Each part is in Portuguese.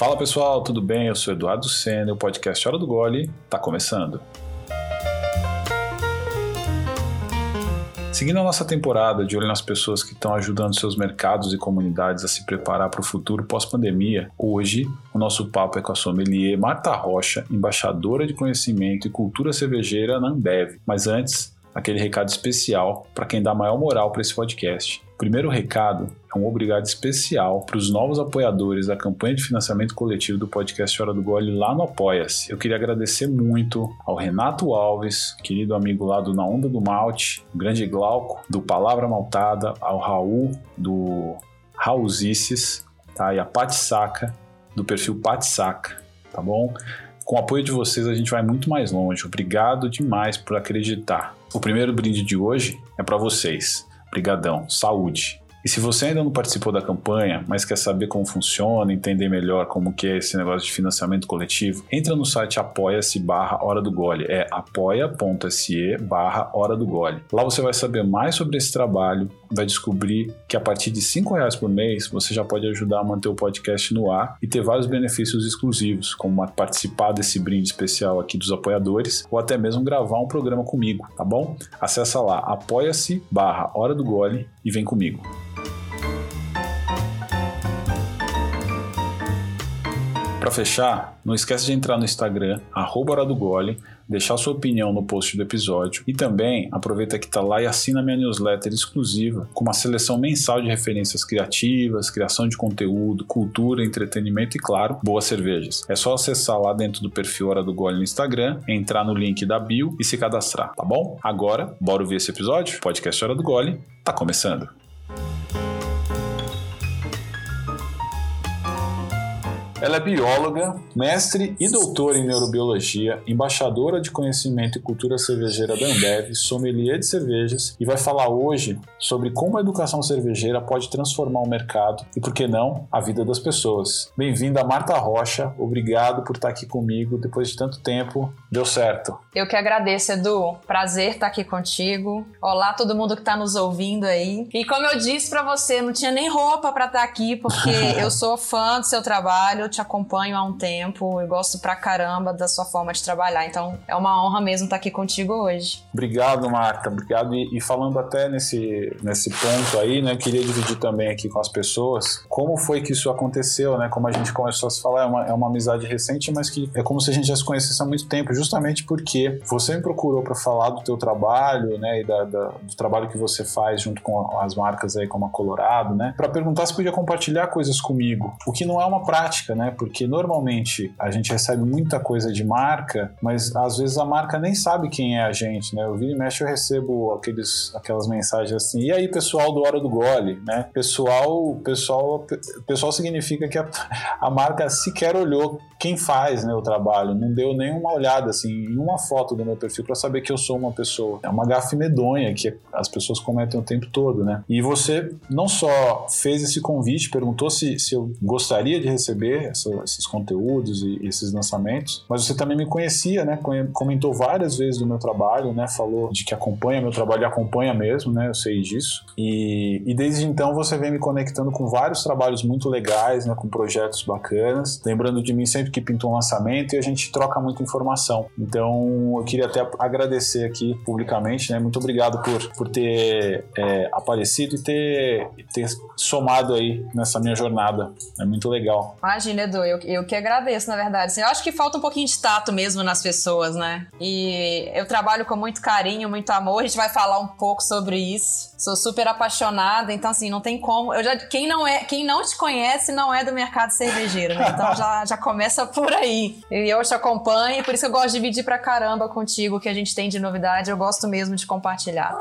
Fala pessoal, tudo bem? Eu sou Eduardo Senna, o podcast Hora do Gole está começando. Seguindo a nossa temporada de olho nas pessoas que estão ajudando seus mercados e comunidades a se preparar para o futuro pós-pandemia, hoje o nosso papo é com a sommelier Marta Rocha, embaixadora de conhecimento e cultura cervejeira na Ambev. Mas antes, aquele recado especial para quem dá maior moral para esse podcast. Primeiro recado é um obrigado especial para os novos apoiadores da campanha de financiamento coletivo do podcast Hora do Gole lá no Apoia-se. Eu queria agradecer muito ao Renato Alves, querido amigo lá do Na Onda do Malte, o grande Glauco, do Palavra Maltada, ao Raul, do Raulzices, tá? e a Pati Saca, do perfil Pati Saca, tá bom? Com o apoio de vocês a gente vai muito mais longe. Obrigado demais por acreditar. O primeiro brinde de hoje é para vocês. Brigadão, saúde. E se você ainda não participou da campanha, mas quer saber como funciona, entender melhor como que é esse negócio de financiamento coletivo, entra no site apoia-se barra Hora do Gole. É apoia.se barra Hora do Gole. Lá você vai saber mais sobre esse trabalho, vai descobrir que a partir de R$ reais por mês você já pode ajudar a manter o podcast no ar e ter vários benefícios exclusivos, como participar desse brinde especial aqui dos apoiadores ou até mesmo gravar um programa comigo, tá bom? Acesse lá apoia-se barra Hora do Gole e vem comigo. Para fechar, não esquece de entrar no Instagram, arroba do Gole, deixar sua opinião no post do episódio e também aproveita que está lá e assina minha newsletter exclusiva com uma seleção mensal de referências criativas, criação de conteúdo, cultura, entretenimento e, claro, boas cervejas. É só acessar lá dentro do perfil Hora do Gole no Instagram, entrar no link da bio e se cadastrar, tá bom? Agora, bora ouvir esse episódio? Podcast Hora do Gole tá começando. Ela é bióloga, mestre e doutora em neurobiologia, embaixadora de conhecimento e cultura cervejeira da Ambev, sommelier de cervejas e vai falar hoje sobre como a educação cervejeira pode transformar o mercado e, por que não, a vida das pessoas. Bem-vinda, Marta Rocha. Obrigado por estar aqui comigo depois de tanto tempo. Deu certo. Eu que agradeço, Edu. Prazer estar aqui contigo. Olá, todo mundo que está nos ouvindo aí. E como eu disse para você, não tinha nem roupa para estar aqui porque eu sou fã do seu trabalho te acompanho há um tempo e gosto pra caramba da sua forma de trabalhar. Então é uma honra mesmo estar aqui contigo hoje. Obrigado, Marta. Obrigado. E, e falando até nesse, nesse ponto aí, né, queria dividir também aqui com as pessoas como foi que isso aconteceu, né? Como a gente começou a se falar, é uma, é uma amizade recente, mas que é como se a gente já se conhecesse há muito tempo, justamente porque você me procurou para falar do teu trabalho, né, e da, da, do trabalho que você faz junto com as marcas aí como a Colorado, né, para perguntar se podia compartilhar coisas comigo, o que não é uma prática, né? Porque normalmente a gente recebe muita coisa de marca, mas às vezes a marca nem sabe quem é a gente, né? Eu vi e mexe eu recebo aqueles, aquelas mensagens assim, e aí pessoal do Hora do Gole, né? Pessoal, pessoal, pessoal significa que a, a marca sequer olhou quem faz né, o trabalho, não deu nenhuma olhada assim, em uma foto do meu perfil para saber que eu sou uma pessoa. É uma gafe medonha que as pessoas cometem o tempo todo, né? E você não só fez esse convite, perguntou se, se eu gostaria de receber essa, esses conteúdos e esses lançamentos, mas você também me conhecia, né? Comentou várias vezes do meu trabalho, né? Falou de que acompanha meu trabalho e acompanha mesmo, né? Eu sei disso. E, e desde então você vem me conectando com vários trabalhos muito legais, né? Com projetos bacanas, lembrando de mim sempre que pintou um lançamento e a gente troca muita informação. Então eu queria até agradecer aqui publicamente, né? Muito obrigado por, por ter é, aparecido e ter, ter somado aí nessa minha jornada. É muito legal. Imagina, Edu, eu, eu que agradeço, na verdade. Assim, eu acho que falta um pouquinho de tato mesmo nas pessoas, né? E eu trabalho com muito carinho, muito amor. A gente vai falar um pouco sobre isso. Sou super apaixonada, então assim, não tem como. Eu já, quem não é, quem não te conhece não é do mercado cervejeiro, né? Então já, já começa por aí. E eu te acompanho, por isso eu gosto de dividir pra caramba contigo o que a gente tem de novidade. Eu gosto mesmo de compartilhar.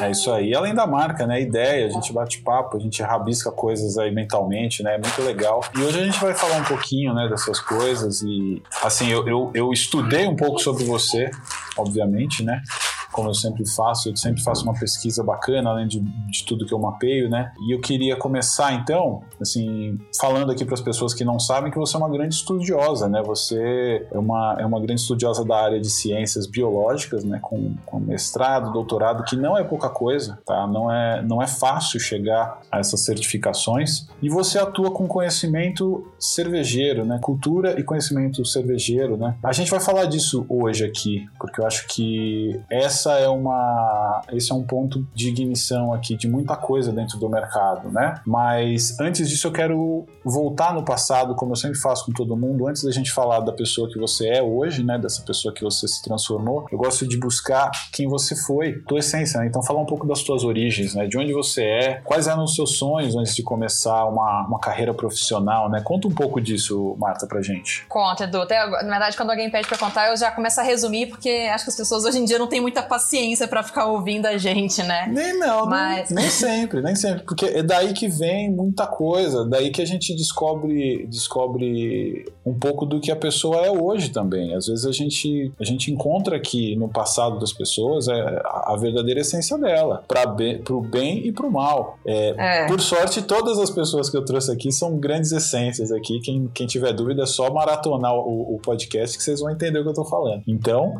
É isso aí. Além da marca, né? Ideia, a gente bate papo, a gente rabisca coisas aí mentalmente, né? É muito legal. E hoje a gente vai falar um pouquinho, né, dessas coisas e assim, eu, eu, eu estudei um pouco sobre você, obviamente, né? Como eu sempre faço, eu sempre faço uma pesquisa bacana, além de, de tudo que eu mapeio, né? E eu queria começar, então, assim, falando aqui para as pessoas que não sabem que você é uma grande estudiosa, né? Você é uma, é uma grande estudiosa da área de ciências biológicas, né? Com, com mestrado, doutorado, que não é pouca coisa, tá? Não é, não é fácil chegar a essas certificações. E você atua com conhecimento cervejeiro, né? Cultura e conhecimento cervejeiro, né? A gente vai falar disso hoje aqui, porque eu acho que essa é uma, esse é um ponto de ignição aqui de muita coisa dentro do mercado, né? Mas antes disso eu quero voltar no passado, como eu sempre faço com todo mundo, antes da gente falar da pessoa que você é hoje, né? Dessa pessoa que você se transformou, eu gosto de buscar quem você foi, tua essência, né? Então falar um pouco das tuas origens, né? De onde você é, quais eram os seus sonhos antes de começar uma, uma carreira profissional, né? Conta um pouco disso, Marta, pra gente. Conta, Edu. Até, na verdade, quando alguém pede pra contar, eu já começo a resumir, porque acho que as pessoas hoje em dia não têm muita paciência para ficar ouvindo a gente, né? Nem não, Mas... nem, nem sempre, nem sempre. Porque é daí que vem muita coisa, daí que a gente descobre, descobre um pouco do que a pessoa é hoje também. Às vezes a gente, a gente encontra aqui no passado das pessoas é, a verdadeira essência dela, para pro bem e pro mal. É, é. Por sorte, todas as pessoas que eu trouxe aqui são grandes essências aqui. Quem, quem tiver dúvida é só maratonar o, o podcast que vocês vão entender o que eu tô falando. Então,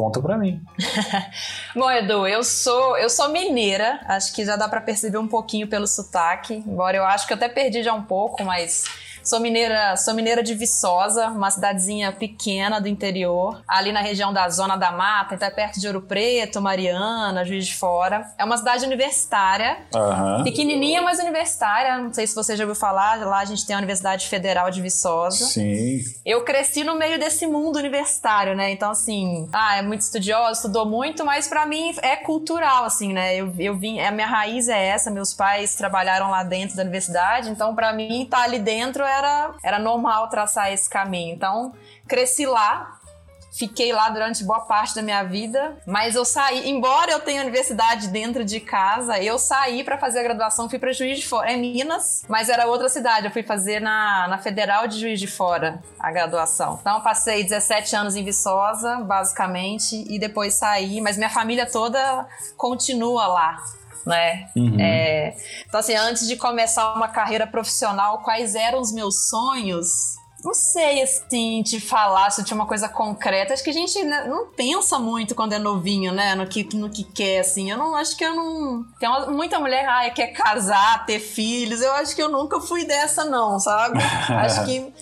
Conta pra mim. Bom, Edu, eu sou eu sou mineira, acho que já dá para perceber um pouquinho pelo sotaque, embora eu acho que eu até perdi já um pouco, mas Sou mineira, sou mineira de Viçosa, uma cidadezinha pequena do interior, ali na região da Zona da Mata, então é perto de Ouro Preto, Mariana, Juiz de Fora. É uma cidade universitária, uhum. pequenininha, mas universitária. Não sei se você já ouviu falar, lá a gente tem a Universidade Federal de Viçosa. Sim. Eu cresci no meio desse mundo universitário, né? Então, assim, ah, é muito estudiosa, estudou muito, mas para mim é cultural, assim, né? Eu, eu vim, a minha raiz é essa, meus pais trabalharam lá dentro da universidade, então para mim estar tá ali dentro era, era normal traçar esse caminho. Então, cresci lá, Fiquei lá durante boa parte da minha vida, mas eu saí, embora eu tenha universidade dentro de casa, eu saí para fazer a graduação, fui para Juiz de Fora, é Minas, mas era outra cidade, eu fui fazer na, na Federal de Juiz de Fora a graduação. Então passei 17 anos em Viçosa, basicamente, e depois saí, mas minha família toda continua lá né? Uhum. É, então, assim, antes de começar uma carreira profissional, quais eram os meus sonhos? Não sei, assim, te falar se tinha uma coisa concreta. Acho que a gente né, não pensa muito quando é novinho, né? No que, no que quer, assim. Eu não acho que eu não. Tem uma, muita mulher ah, quer casar, ter filhos. Eu acho que eu nunca fui dessa, não, sabe? acho que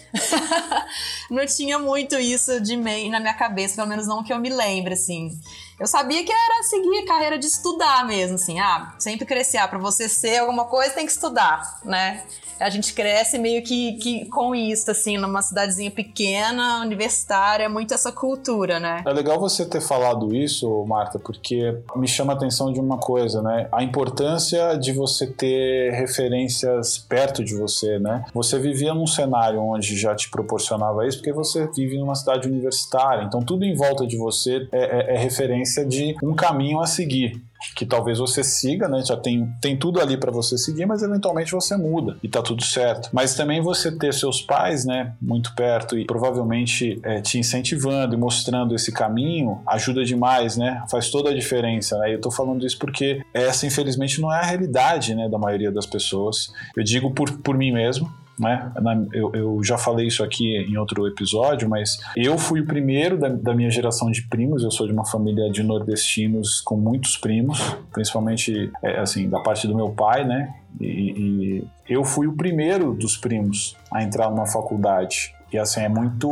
não tinha muito isso de meio na minha cabeça, pelo menos não que eu me lembre, assim. Eu sabia que era seguir a carreira de estudar mesmo, assim. Ah, sempre crescer. Ah, pra você ser alguma coisa, tem que estudar, né? a gente cresce meio que, que com isso, assim, numa cidadezinha pequena, universitária, muito essa cultura, né? É legal você ter falado isso, Marta, porque me chama a atenção de uma coisa, né? A importância de você ter referências perto de você, né? Você vivia num cenário onde já te proporcionava isso, porque você vive numa cidade universitária, então tudo em volta de você é, é, é referência de um caminho a seguir que talvez você siga, né? Já tem, tem tudo ali para você seguir, mas eventualmente você muda e tá tudo certo. Mas também você ter seus pais, né, muito perto e provavelmente é, te incentivando e mostrando esse caminho ajuda demais, né? Faz toda a diferença. Né? Eu tô falando isso porque essa, infelizmente, não é a realidade, né, da maioria das pessoas. Eu digo por, por mim mesmo, né? Eu, eu, já falei isso aqui em outro episódio, mas eu fui o primeiro da, da, minha geração de primos. Eu sou de uma família de nordestinos com muitos primos, principalmente é, assim da parte do meu pai, né? E, e eu fui o primeiro dos primos a entrar numa faculdade. E assim, é muito.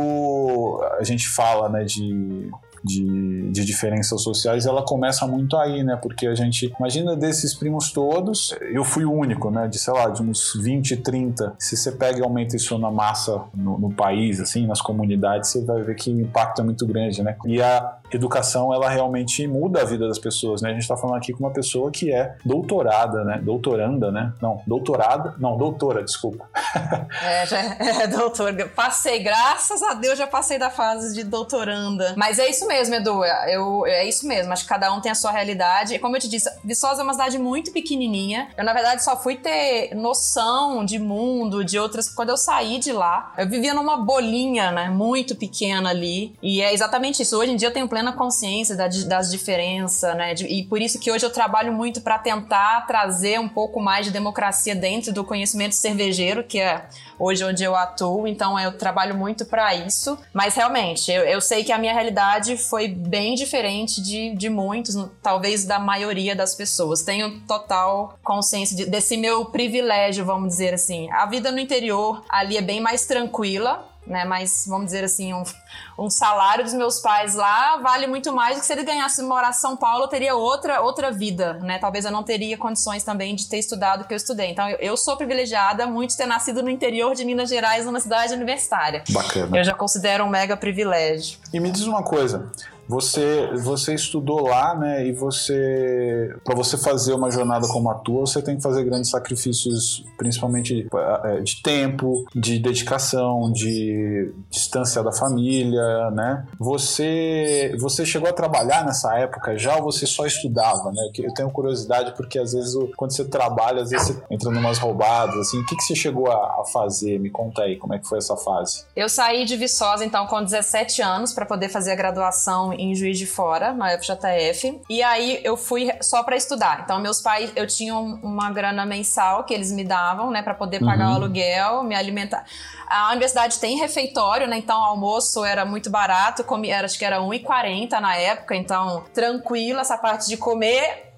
A gente fala, né, de de, de diferenças sociais, ela começa muito aí, né? Porque a gente, imagina desses primos todos, eu fui o único, né? De, sei lá, de uns 20, 30. Se você pega e aumenta isso na massa no, no país, assim, nas comunidades, você vai ver que o impacto é muito grande, né? E a educação, ela realmente muda a vida das pessoas, né? A gente está falando aqui com uma pessoa que é doutorada, né? Doutoranda, né? Não, doutorada, não, doutora, desculpa. é, já é, é doutor. Passei, graças a Deus, já passei da fase de doutoranda. Mas é isso mesmo mesmo, Edu. Eu, é isso mesmo. Acho que cada um tem a sua realidade. E como eu te disse, Viçosa é uma cidade muito pequenininha. Eu, na verdade, só fui ter noção de mundo, de outras. Quando eu saí de lá, eu vivia numa bolinha, né? Muito pequena ali. E é exatamente isso. Hoje em dia eu tenho plena consciência das diferenças, né? E por isso que hoje eu trabalho muito para tentar trazer um pouco mais de democracia dentro do conhecimento cervejeiro, que é hoje onde eu atuo, então eu trabalho muito para isso. Mas realmente, eu, eu, sei que a minha realidade foi bem diferente de, de muitos, talvez da maioria das pessoas. Tenho total consciência de, desse meu privilégio, vamos dizer assim. A vida no interior ali é bem mais tranquila, né? Mas vamos dizer assim, um, um salário dos meus pais lá vale muito mais do que se ele ganhasse morar em São Paulo, eu teria outra, outra vida, né? Talvez eu não teria condições também de ter estudado o que eu estudei. Então eu, eu sou privilegiada muito de ter nascido no interior de Minas Gerais, numa cidade universitária. Bacana. Eu já considero um mega privilégio. E me diz uma coisa, você, você estudou lá, né? E você, para você fazer uma jornada como a tua, você tem que fazer grandes sacrifícios, principalmente é, de tempo, de dedicação, de distância da família, né? Você, você chegou a trabalhar nessa época já ou você só estudava, né? Eu tenho curiosidade porque às vezes quando você trabalha, às vezes você entra numas roubadas, assim. O que, que você chegou a, a fazer? Me conta aí, como é que foi essa fase? Eu saí de Viçosa, então, com 17 anos para poder fazer a graduação em Juiz de Fora, na FJF. E aí eu fui só para estudar. Então, meus pais, eu tinha uma grana mensal que eles me davam, né, para poder pagar uhum. o aluguel, me alimentar. A universidade tem refeitório, né? Então, o almoço era muito barato, comi, era, acho que era 1,40 na época, então tranquilo essa parte de comer.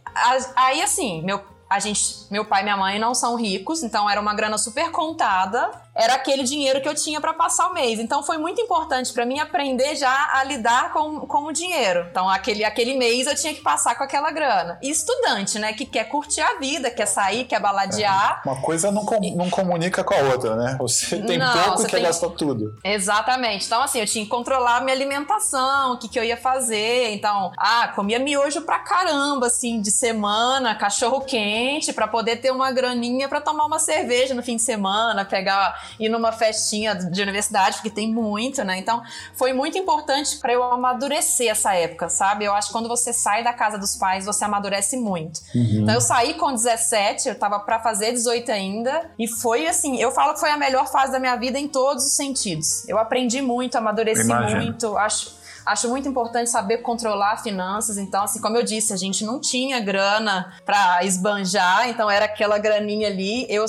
Aí, assim, meu a gente, meu pai e minha mãe não são ricos, então era uma grana super contada era aquele dinheiro que eu tinha para passar o mês. Então foi muito importante para mim aprender já a lidar com, com o dinheiro. Então aquele, aquele mês eu tinha que passar com aquela grana. E estudante, né, que quer curtir a vida, quer sair, quer baladear. É, uma coisa não, com, não comunica com a outra, né? Você tem não, pouco e quer tem... gastar tudo. Exatamente. Então assim, eu tinha que controlar a minha alimentação, o que, que eu ia fazer. Então, ah, comia miojo pra caramba, assim, de semana, cachorro quente, para poder ter uma graninha para tomar uma cerveja no fim de semana, pegar ir numa festinha de universidade, porque tem muito, né? Então, foi muito importante para eu amadurecer essa época, sabe? Eu acho que quando você sai da casa dos pais, você amadurece muito. Uhum. Então, eu saí com 17, eu tava para fazer 18 ainda, e foi assim, eu falo que foi a melhor fase da minha vida em todos os sentidos. Eu aprendi muito, amadureci Imagina. muito, acho acho muito importante saber controlar finanças. Então, assim, como eu disse, a gente não tinha grana para esbanjar, então era aquela graninha ali. Eu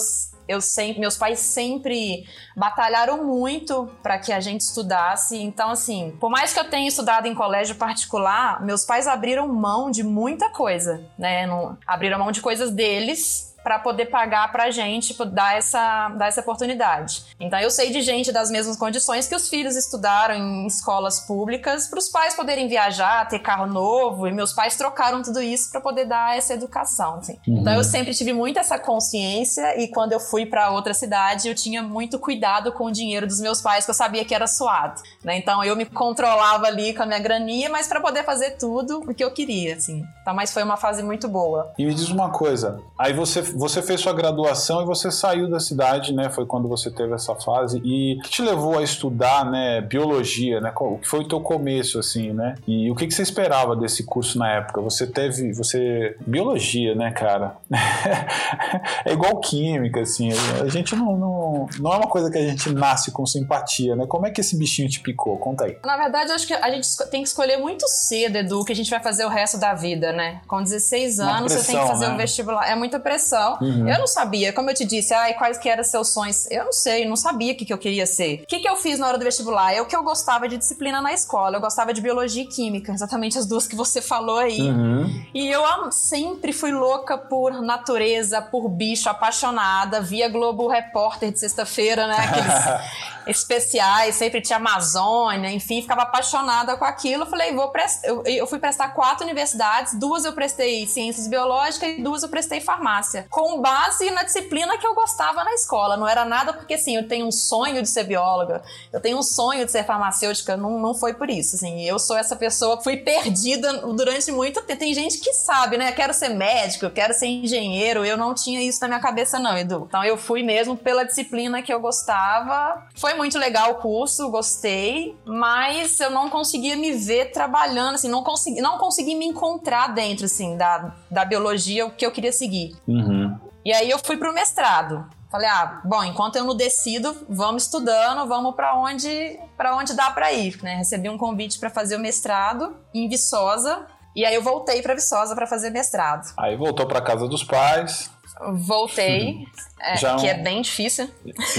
eu sempre, meus pais sempre batalharam muito para que a gente estudasse. Então, assim, por mais que eu tenha estudado em colégio particular, meus pais abriram mão de muita coisa, né? Não, abriram mão de coisas deles para poder pagar pra gente, tipo, dar essa, dar essa oportunidade. Então eu sei de gente das mesmas condições que os filhos estudaram em escolas públicas para os pais poderem viajar, ter carro novo, e meus pais trocaram tudo isso para poder dar essa educação, assim. uhum. Então eu sempre tive muito essa consciência e quando eu fui para outra cidade, eu tinha muito cuidado com o dinheiro dos meus pais, que eu sabia que era suado, né? Então eu me controlava ali com a minha graninha, mas para poder fazer tudo o que eu queria, assim. Então, mas foi uma fase muito boa. E me diz uma coisa, aí você você fez sua graduação e você saiu da cidade, né? Foi quando você teve essa fase. E o que te levou a estudar, né, biologia, né? O que foi o teu começo, assim, né? E o que, que você esperava desse curso na época? Você teve, você... Biologia, né, cara? é igual química, assim. A gente não, não, não é uma coisa que a gente nasce com simpatia, né? Como é que esse bichinho te picou? Conta aí. Na verdade, eu acho que a gente tem que escolher muito cedo, Edu, que a gente vai fazer o resto da vida, né? Com 16 anos, pressão, você tem que fazer né? um vestibular. É muita pressão tal. Uhum. Eu não sabia, como eu te disse, ai, quais que eram seus sonhos? Eu não sei, não sabia o que, que eu queria ser. O que, que eu fiz na hora do vestibular? É o que eu gostava de disciplina na escola. Eu gostava de biologia e química, exatamente as duas que você falou aí. Uhum. E eu sempre fui louca por natureza, por bicho, apaixonada. Via Globo Repórter de sexta-feira, né? Aqueles especiais, sempre tinha Amazônia, enfim, ficava apaixonada com aquilo. Falei, vou prestar. Eu, eu, fui prestar quatro universidades, duas eu prestei ciências biológicas e duas eu prestei farmácia. Com base na disciplina que eu gostava na escola. Não era nada porque, assim, eu tenho um sonho de ser bióloga, eu tenho um sonho de ser farmacêutica, não, não foi por isso. Assim, eu sou essa pessoa fui perdida durante muito tempo. Tem gente que sabe, né? Eu quero ser médico, eu quero ser engenheiro. Eu não tinha isso na minha cabeça, não, Edu. Então eu fui mesmo pela disciplina que eu gostava. Foi foi muito legal o curso, gostei, mas eu não conseguia me ver trabalhando, assim, não consegui, não consegui me encontrar dentro, assim, da, da biologia, o que eu queria seguir. Uhum. E aí eu fui pro mestrado. Falei, ah, bom, enquanto eu não decido, vamos estudando, vamos para onde para onde dá para ir, né? Recebi um convite para fazer o mestrado em Viçosa, e aí eu voltei para Viçosa para fazer mestrado. Aí voltou para casa dos pais. Voltei, é, que é bem difícil.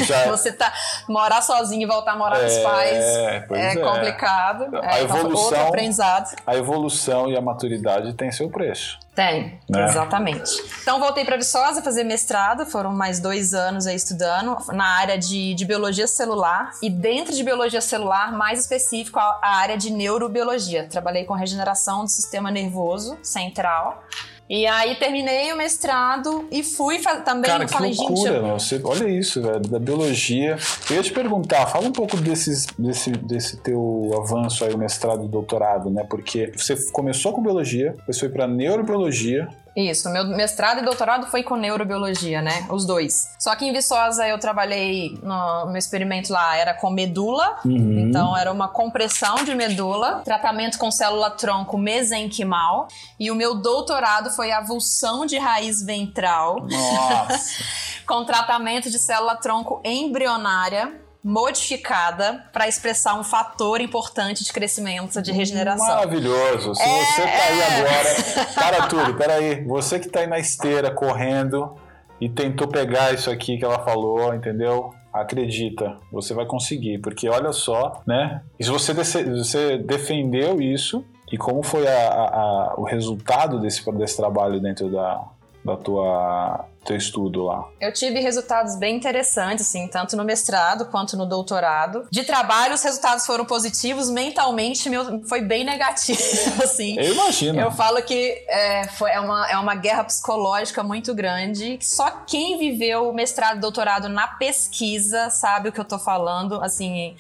Já... Você tá morar sozinho e voltar a morar com os é, pais é, é, complicado. A é, evolução, aprendizado. A evolução e a maturidade tem seu preço. Tem, né? exatamente. Então voltei para Viçosa fazer mestrado, foram mais dois anos aí estudando na área de, de biologia celular e dentro de biologia celular, mais específico, a, a área de neurobiologia. Trabalhei com regeneração do sistema nervoso central e aí terminei o mestrado e fui também. Cara, que falei, loucura, gente, Você, olha isso, velho, da biologia. Eu ia te perguntar, fala um pouco desses, desse, desse teu avanço aí, o mestrado e doutorado, né? Porque você começou com biologia, depois foi para neurobiologia, isso, meu mestrado e doutorado foi com neurobiologia, né? Os dois. Só que em Viçosa eu trabalhei no meu experimento lá, era com medula. Uhum. Então era uma compressão de medula, tratamento com célula-tronco mesenquimal. E o meu doutorado foi avulsão de raiz ventral. Nossa! com tratamento de célula-tronco embrionária modificada para expressar um fator importante de crescimento, de regeneração. Maravilhoso. Se é, você tá aí é. agora, para tudo, peraí. Você que tá aí na esteira correndo e tentou pegar isso aqui que ela falou, entendeu? Acredita, você vai conseguir, porque olha só, né? E se você, você defendeu isso e como foi a, a, o resultado desse, desse trabalho dentro da, da tua teu estudo lá? Eu tive resultados bem interessantes, assim, tanto no mestrado quanto no doutorado. De trabalho, os resultados foram positivos, mentalmente meu, foi bem negativo, assim. Eu imagino. Eu falo que é, foi, é, uma, é uma guerra psicológica muito grande. Só quem viveu o mestrado e doutorado na pesquisa sabe o que eu tô falando, assim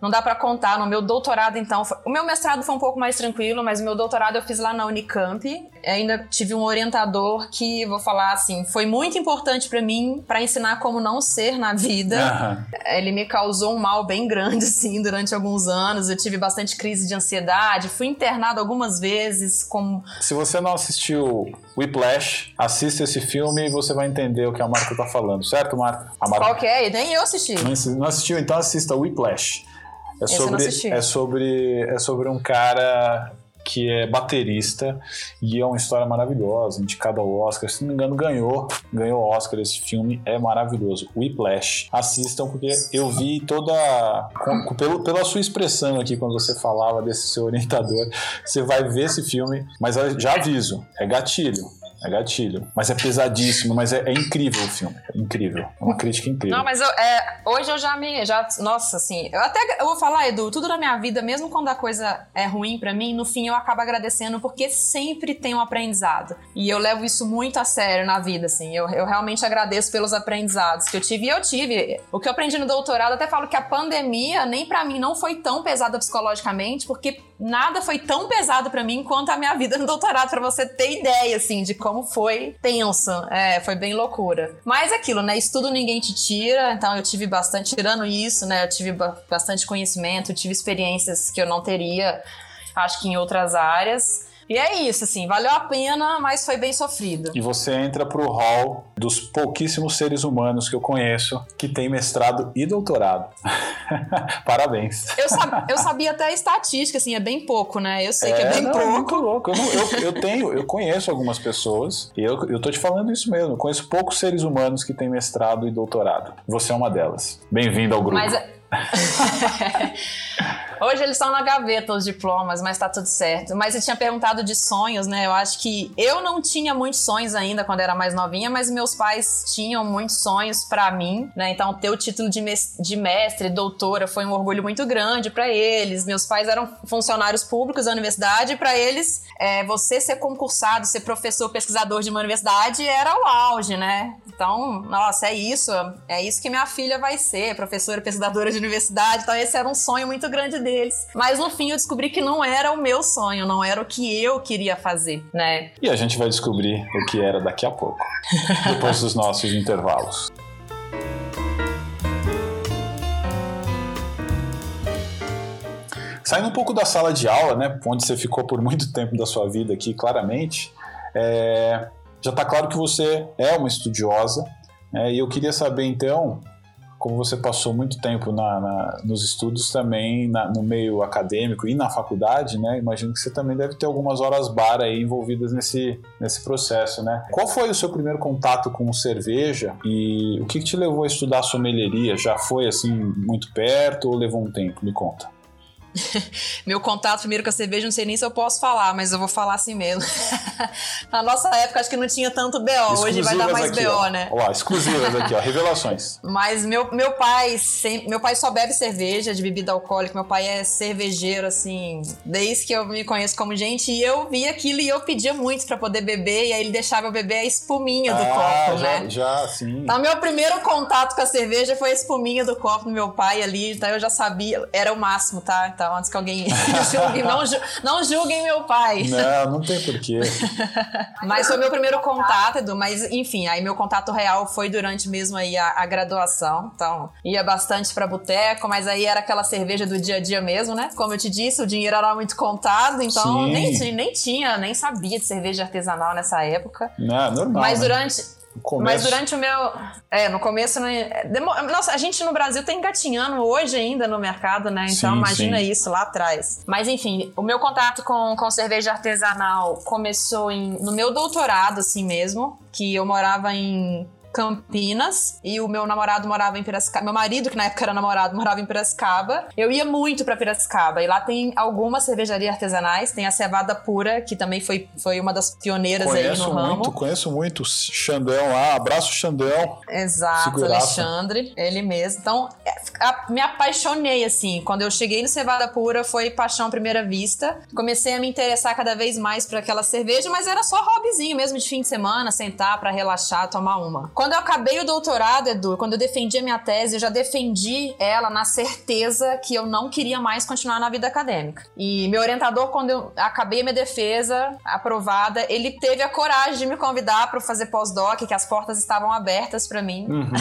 não dá para contar. No meu doutorado, então, o meu mestrado foi um pouco mais tranquilo, mas o meu doutorado eu fiz lá na Unicamp. ainda tive um orientador que, vou falar assim, foi muito importante para mim para ensinar como não ser na vida. Uhum. Ele me causou um mal bem grande, assim, durante alguns anos. Eu tive bastante crise de ansiedade, fui internado algumas vezes. Com... Se você não assistiu Whiplash, assista esse filme e você vai entender o que a Marta tá falando, certo, Marta? Marta... Qual que é? Nem eu assisti. Não assistiu? Então assista Whiplash. É sobre, é sobre, é sobre um cara que é baterista e é uma história maravilhosa, indicado ao Oscar. Se não me engano, ganhou, ganhou o Oscar esse filme, é maravilhoso. Whiplash. Assistam porque eu vi toda com, pelo, pela sua expressão aqui quando você falava desse seu orientador, você vai ver esse filme, mas já aviso, é gatilho. É gatilho. Mas é pesadíssimo, mas é, é incrível o filme. É incrível. É uma crítica incrível. Não, mas eu, é, hoje eu já me. Já, nossa, assim. Eu até eu vou falar, Edu, tudo na minha vida, mesmo quando a coisa é ruim para mim, no fim eu acabo agradecendo porque sempre tem um aprendizado. E eu levo isso muito a sério na vida, assim. Eu, eu realmente agradeço pelos aprendizados que eu tive. E eu tive. O que eu aprendi no doutorado, até falo que a pandemia, nem para mim, não foi tão pesada psicologicamente, porque nada foi tão pesado para mim quanto a minha vida no doutorado, para você ter ideia, assim, de como foi tenso. É, foi bem loucura. Mas é aquilo, né? Estudo ninguém te tira, então eu tive bastante, tirando isso, né? Eu tive bastante conhecimento, tive experiências que eu não teria, acho que em outras áreas. E é isso, assim, valeu a pena, mas foi bem sofrido. E você entra pro hall dos pouquíssimos seres humanos que eu conheço que tem mestrado e doutorado. Parabéns. Eu, sab, eu, sabia até a estatística, assim, é bem pouco, né? Eu sei é, que é bem não, pouco. É muito louco. Eu, não, eu, eu, tenho, eu conheço algumas pessoas, e eu, eu tô te falando isso mesmo. Eu conheço poucos seres humanos que têm mestrado e doutorado. Você é uma delas. Bem-vindo ao grupo. Mas. Hoje eles estão na gaveta, os diplomas, mas tá tudo certo. Mas você tinha perguntado de sonhos, né? Eu acho que eu não tinha muitos sonhos ainda quando era mais novinha, mas meus pais tinham muitos sonhos para mim, né? Então ter o título de, de mestre, doutora, foi um orgulho muito grande para eles. Meus pais eram funcionários públicos da universidade para eles, é, você ser concursado, ser professor, pesquisador de uma universidade era o auge, né? Então, nossa, é isso, é isso que minha filha vai ser, professora, pesquisadora de universidade. Então esse era um sonho muito grande deles. Mas no fim eu descobri que não era o meu sonho, não era o que eu queria fazer, né? E a gente vai descobrir o que era daqui a pouco, depois dos nossos intervalos. Saindo um pouco da sala de aula, né, onde você ficou por muito tempo da sua vida aqui, claramente, é, já está claro que você é uma estudiosa, né, e eu queria saber então como você passou muito tempo na, na, nos estudos também, na, no meio acadêmico e na faculdade, né? Imagino que você também deve ter algumas horas bar aí envolvidas nesse, nesse processo, né? Qual foi o seu primeiro contato com cerveja e o que, que te levou a estudar sommelieria? Já foi assim muito perto ou levou um tempo? Me conta. Meu contato primeiro com a cerveja, não sei nem se eu posso falar, mas eu vou falar assim mesmo. Na nossa época, acho que não tinha tanto BO. Hoje vai dar mais aqui, BO, ó. né? Ó, exclusivas aqui, ó, revelações. Mas meu, meu pai sempre, meu pai só bebe cerveja de bebida alcoólica. Meu pai é cervejeiro, assim, desde que eu me conheço como gente. E eu vi aquilo e eu pedia muito para poder beber. E aí ele deixava eu beber a espuminha do ah, copo, já, né? Já, sim. Então, meu primeiro contato com a cerveja foi a espuminha do copo do meu pai ali. Então eu já sabia, era o máximo, tá? Então, antes que alguém julgue, não, ju, não julguem meu pai. Não, não tem porquê. Mas foi meu primeiro contato, Edu. Mas, enfim, aí meu contato real foi durante mesmo aí a, a graduação. Então, ia bastante pra boteco, mas aí era aquela cerveja do dia a dia mesmo, né? Como eu te disse, o dinheiro era muito contado, então nem, nem tinha, nem sabia de cerveja artesanal nessa época. Não, normal. Mas né? durante. Mas durante o meu. É, no começo. Né, demo, nossa, a gente no Brasil tá engatinhando hoje ainda no mercado, né? Então Sim, imagina sim. isso lá atrás. Mas enfim, o meu contato com, com cerveja artesanal começou em, no meu doutorado, assim mesmo. Que eu morava em Campinas e o meu namorado morava em Piracicaba. Meu marido, que na época era namorado, morava em Piracicaba. Eu ia muito pra Piracicaba e lá tem algumas cervejarias artesanais. Tem a Cevada Pura, que também foi, foi uma das pioneiras aí Conheço no ramo. muito, conheço muito. Xandão lá, abraço Xandão. Exato, Figuraça. Alexandre, ele mesmo. Então, é, me apaixonei, assim. Quando eu cheguei no Cevada Pura, foi paixão à primeira vista. Comecei a me interessar cada vez mais por aquela cerveja, mas era só hobbyzinho mesmo de fim de semana, sentar pra relaxar, tomar uma. Quando eu acabei o doutorado, Edu, quando eu defendi a minha tese, eu já defendi ela na certeza que eu não queria mais continuar na vida acadêmica. E meu orientador, quando eu acabei a minha defesa aprovada, ele teve a coragem de me convidar para fazer pós-doc, que as portas estavam abertas para mim. Uhum.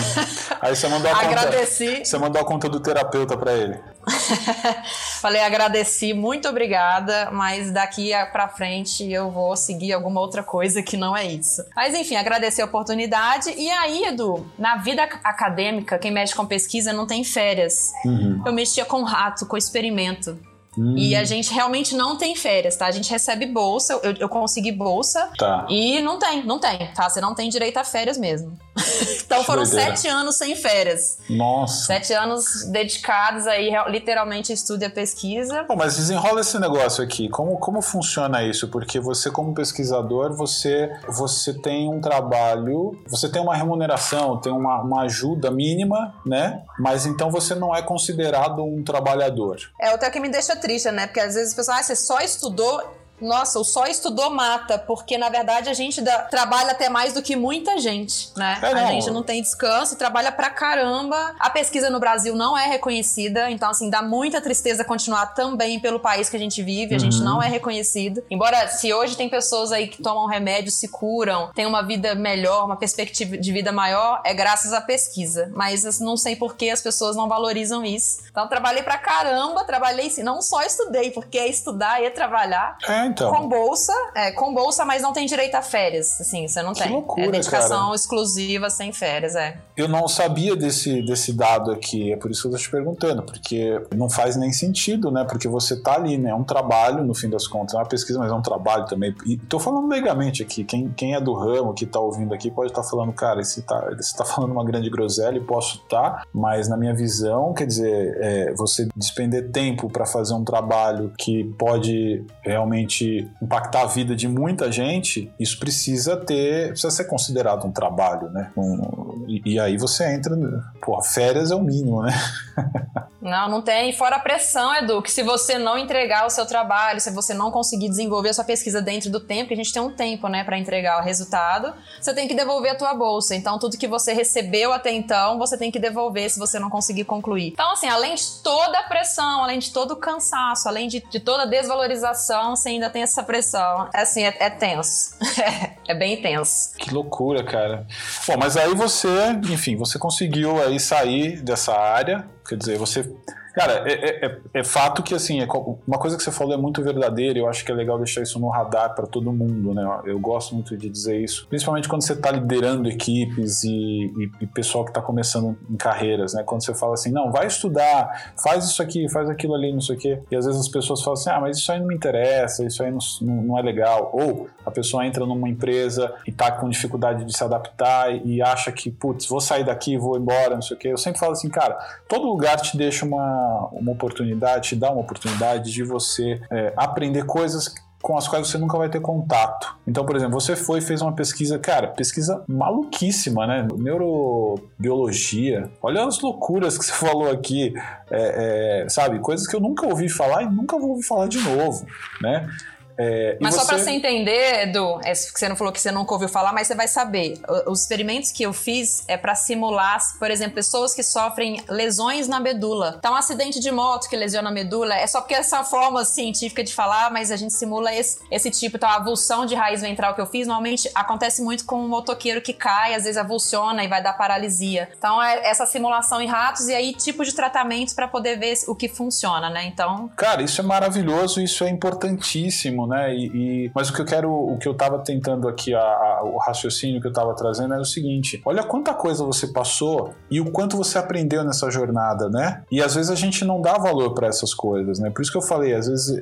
Aí você mandou a conta. Agradeci. Você mandou a conta do terapeuta pra ele. Falei, agradeci, muito obrigada, mas daqui a- pra frente eu vou seguir alguma outra coisa que não é isso. Mas enfim, agradeci a oportunidade. E aí, Edu, na vida ac- acadêmica, quem mexe com pesquisa não tem férias. Uhum. Eu mexia com rato, com experimento. Hum, E a gente realmente não tem férias, tá? A gente recebe bolsa, eu, eu consegui bolsa. Tá. E não tem, não tem, tá? Você não tem direito a férias mesmo. então foram doideira. sete anos sem férias. Nossa. Sete anos dedicados aí, literalmente, a estudo e a pesquisa. Bom, mas desenrola esse negócio aqui. Como, como funciona isso? Porque você, como pesquisador, você, você tem um trabalho, você tem uma remuneração, tem uma, uma ajuda mínima, né? Mas então você não é considerado um trabalhador. É até o que me deixa triste, né? Porque às vezes as pessoas, ah, você só estudou. Nossa, o só estudou mata, porque na verdade a gente dá- trabalha até mais do que muita gente, né? É, a não. gente não tem descanso, trabalha pra caramba. A pesquisa no Brasil não é reconhecida, então assim, dá muita tristeza continuar também pelo país que a gente vive, a gente Uhum. não é reconhecido. Embora se hoje tem pessoas aí que tomam remédio, se curam, têm uma vida melhor, uma perspectiva de vida maior, é graças à pesquisa. Mas eu não sei por que as pessoas não valorizam isso. Então trabalhei pra caramba, trabalhei, sim, não só estudei, porque é estudar e é trabalhar. É, então. Com bolsa, é, com bolsa, mas não tem direito a férias, assim, você não Que tem. loucura, é dedicação cara. exclusiva, sem férias, é. Eu não sabia desse, desse dado aqui, é por isso que eu tô te perguntando, porque não faz nem sentido, né? Porque você tá ali, né? É um trabalho, no fim das contas, é uma pesquisa, mas é um trabalho também. E tô falando legalmente aqui, quem, quem é do ramo, que tá ouvindo aqui, pode estar falando, cara, esse tá, esse tá falando uma grande groselha e posso estar, mas na minha visão, quer dizer, é, você despender tempo para fazer um trabalho que pode realmente impactar a vida de muita gente, isso precisa ter, precisa ser considerado um trabalho, né? Um- e, e aí você entra, pô, férias é o mínimo, né? Não, não tem. Fora a pressão, Edu, que se você não entregar o seu trabalho, se você não conseguir desenvolver a sua pesquisa dentro do tempo, que a gente tem um tempo, né, para entregar o resultado, você tem que devolver a tua bolsa. Então, tudo que você recebeu até então, você tem que devolver se você não conseguir concluir. Então, assim, além de toda a pressão, além de todo o cansaço, além de, de toda a desvalorização, você ainda tem essa pressão. É Assim, é, é tenso. é bem tenso. Que loucura, cara. Bom, mas aí você, enfim, você conseguiu aí sair dessa área, quer dizer, você Cara, é, é, é, é, fato que, assim, é, uma coisa que você falou é muito verdadeira e eu acho que é legal deixar isso no radar para todo mundo, né? Eu gosto muito de dizer isso, principalmente quando você está liderando equipes e, e, e pessoal que está começando em carreiras, né? Quando você fala assim, não, vai estudar, faz isso aqui, faz aquilo ali, não sei o quê. E às vezes as pessoas falam assim, ah, mas isso aí não me interessa, isso aí não, não, não é legal. Ou a pessoa entra numa empresa e está com dificuldade de se adaptar e acha que, putz, vou sair daqui, vou embora, não sei o quê. Eu sempre falo assim, cara, todo lugar te deixa uma, uma oportunidade, te dá uma oportunidade de você é, aprender coisas com as quais você nunca vai ter contato. Então, por exemplo, você foi e fez uma pesquisa, cara, pesquisa maluquíssima, né? Neurobiologia. Olha as loucuras que você falou aqui, é, é, sabe? Coisas que eu nunca ouvi falar e nunca vou ouvir falar de novo, né? É, mas só para você entender, Edu, é, você não falou que você nunca ouviu falar, mas você vai saber. Os experimentos que eu fiz é para simular, por exemplo, pessoas que sofrem lesões na medula. Então, um acidente de moto que lesiona a medula é só porque essa forma científica de falar, mas a gente simula esse, esse tipo. Então, a avulsão de raiz ventral que eu fiz normalmente acontece muito com um motoqueiro que cai, às vezes avulsiona e vai dar paralisia. Então, é essa simulação em ratos e aí tipo de tratamento para poder ver o que funciona, né? Então. Cara, isso é maravilhoso, isso é importantíssimo né? E, e, mas o que eu quero, o que eu tava tentando aqui, a, a, o raciocínio que eu tava trazendo era o seguinte: olha quanta coisa você passou e o quanto você aprendeu nessa jornada, né? E às vezes a gente não dá valor para essas coisas, né? Por isso que eu falei, às vezes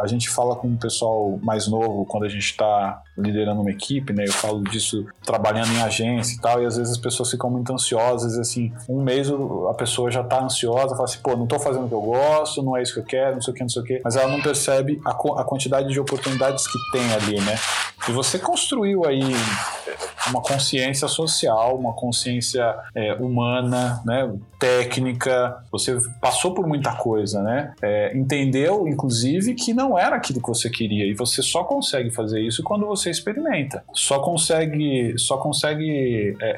a gente fala com o pessoal mais novo quando a gente tá liderando uma equipe, né? Eu falo disso trabalhando em agência e tal, e às vezes as pessoas ficam muito ansiosas, assim, um mês a pessoa já tá ansiosa, fala assim, pô, não tô fazendo o que eu gosto, não é isso que eu quero, não sei o que, não sei o que, mas ela não percebe a, a quantidade de de oportunidades que tem ali, né? E você construiu aí uma consciência social, uma consciência é, humana, né, técnica. Você passou por muita coisa, né? É, entendeu, inclusive, que não era aquilo que você queria e você só consegue fazer isso quando você experimenta. Só consegue, só consegue, é,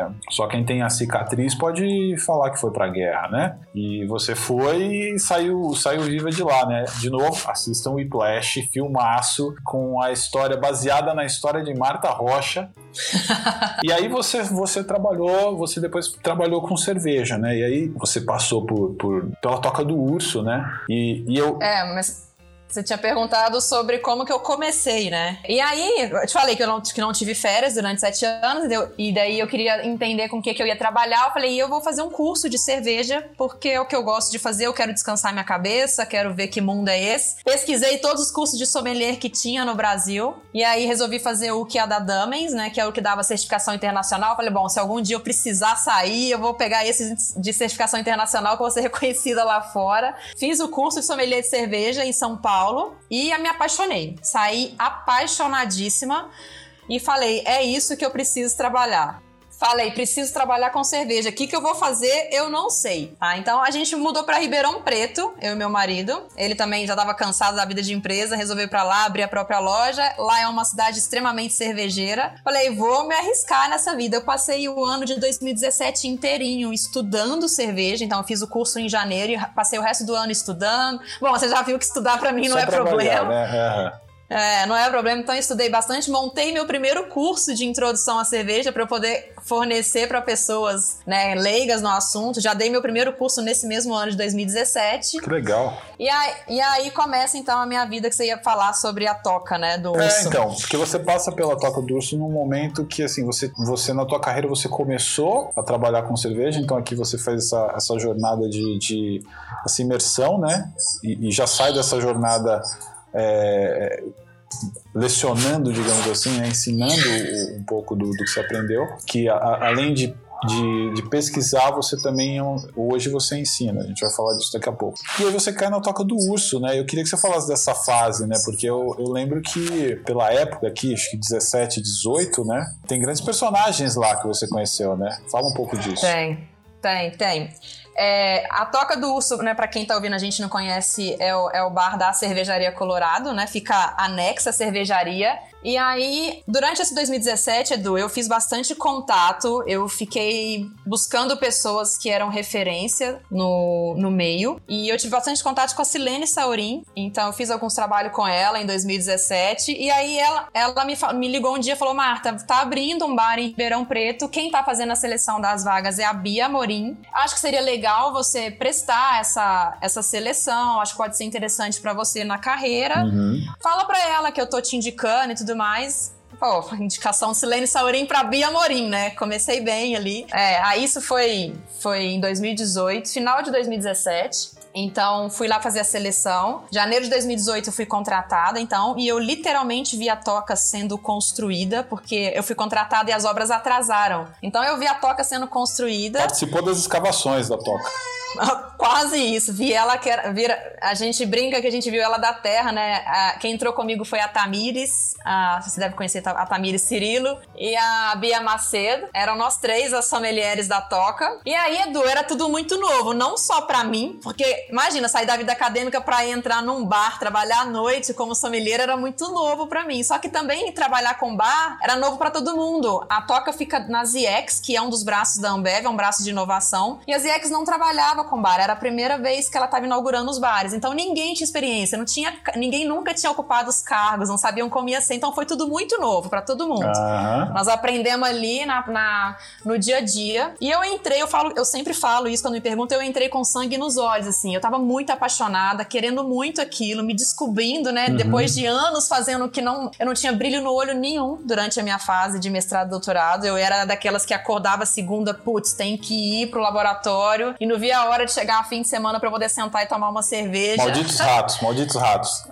é só quem tem a cicatriz pode falar que foi para guerra, né? E você foi e saiu, saiu viva de lá, né? De novo, assistam o Whiplash, filmaço com a história baseada na história de Marta Rocha. e aí você, você trabalhou, você depois trabalhou com cerveja, né? E aí você passou por, por pela toca do urso, né? E, e eu. É, mas você tinha perguntado sobre como que eu comecei, né? E aí, eu te falei que eu não, que não tive férias durante sete anos, entendeu? e daí eu queria entender com o que, que eu ia trabalhar. Eu falei, eu vou fazer um curso de cerveja, porque é o que eu gosto de fazer, eu quero descansar minha cabeça, quero ver que mundo é esse. Pesquisei todos os cursos de sommelier que tinha no Brasil, e aí resolvi fazer o que é da Damens, né? Que é o que dava certificação internacional. Eu falei, bom, se algum dia eu precisar sair, eu vou pegar esse de certificação internacional que vou ser reconhecida lá fora. Fiz o curso de sommelier de cerveja em São Paulo Paulo e me apaixonei. Saí apaixonadíssima e falei: é isso que eu preciso trabalhar. Falei, preciso trabalhar com cerveja. O que, que eu vou fazer? Eu não sei. Tá? Então a gente mudou para Ribeirão Preto, eu e meu marido. Ele também já estava cansado da vida de empresa, resolveu ir para lá, abrir a própria loja. Lá é uma cidade extremamente cervejeira. Falei, vou me arriscar nessa vida. Eu passei o ano de 2017 inteirinho estudando cerveja. Então eu fiz o curso em janeiro e passei o resto do ano estudando. Bom, você já viu que estudar para mim não Só é problema. Né? É, não é problema. Então, eu estudei bastante, montei meu primeiro curso de introdução à cerveja para eu poder fornecer para pessoas né, leigas no assunto. Já dei meu primeiro curso nesse mesmo ano de 2017. Que legal. E aí, e aí começa então a minha vida que você ia falar sobre a toca, né, do é, urso. É, então, porque você passa pela toca do urso num momento que, assim, você, você na tua carreira você começou a trabalhar com cerveja, então aqui você faz essa, essa jornada de, de essa imersão, né, e, e já sai dessa jornada é, lecionando, digamos assim, né, ensinando um pouco do, do, que você aprendeu, que a, além de, de, de, pesquisar, você também, hoje você ensina, a gente vai falar disso daqui a pouco. E aí você cai na toca do urso, né, eu queria que você falasse dessa fase, né, porque eu, eu lembro que pela época aqui, acho que 17, 18, né, tem grandes personagens lá que você conheceu, né, fala um pouco disso. Tem, tem, tem. É, a Toca do Urso, né, para quem tá ouvindo a gente não conhece, é o, é o bar da Cervejaria Colorado, né? Fica anexa à cervejaria. E aí, durante esse 2017, Edu, eu fiz bastante contato, eu fiquei buscando pessoas que eram referência no, no meio. E eu tive bastante contato com a Silene Saurim, então eu fiz alguns trabalhos com ela em 2017. E aí ela, ela me, me ligou um dia e falou: Marta, tá abrindo um bar em Ribeirão Preto, quem tá fazendo a seleção das vagas é a Bia Morim. Acho que seria legal legal você prestar essa, essa seleção, acho que pode ser interessante para você na carreira. Uhum. Fala para ela que eu tô te indicando e tudo mais. Pô, indicação Silene Saurim pra Bia Morim, né? Comecei bem ali. É, aí isso foi, foi em 2018, final de 2017. Então, fui lá fazer a seleção. Janeiro de 2018 eu fui contratada, então, e eu literalmente vi a toca sendo construída, porque eu fui contratada e as obras atrasaram. Então, eu vi a toca sendo construída. Participou das escavações da toca. Quase isso. Vi ela que era, vira, a gente brinca que a gente viu ela da terra, né? A, quem entrou comigo foi a Tamires, a, você deve conhecer a Tamires Cirilo e a Bia Macedo. Eram nós três as sommeliers da toca. E aí, Edu, era tudo muito novo, não só para mim, porque imagina sair da vida acadêmica para entrar num bar, trabalhar à noite como sommelier era muito novo para mim. Só que também trabalhar com bar era novo para todo mundo. A toca fica na ZX, que é um dos braços da Ambev, é um braço de inovação, e a ZX não trabalhava trabalhava com bar, era a primeira vez que ela estava inaugurando os bares. Então ninguém tinha experiência, não tinha, ninguém nunca tinha ocupado os cargos, não sabiam como ia ser. Então foi tudo muito novo para todo mundo. Uhum. Nós aprendemos ali na, na, no dia a dia. E eu entrei, eu falo, eu sempre falo isso quando me perguntam, eu entrei com sangue nos olhos, assim. Eu tava muito apaixonada, querendo muito aquilo, me descobrindo, né? Uhum. Depois de anos fazendo que não, eu não tinha brilho no olho nenhum durante a minha fase de mestrado e doutorado. Eu era daquelas que acordava segunda, putz, tem que ir pro laboratório e não via a hora de chegar a fim de semana para poder sentar e tomar uma cerveja. Malditos ratos, malditos ratos.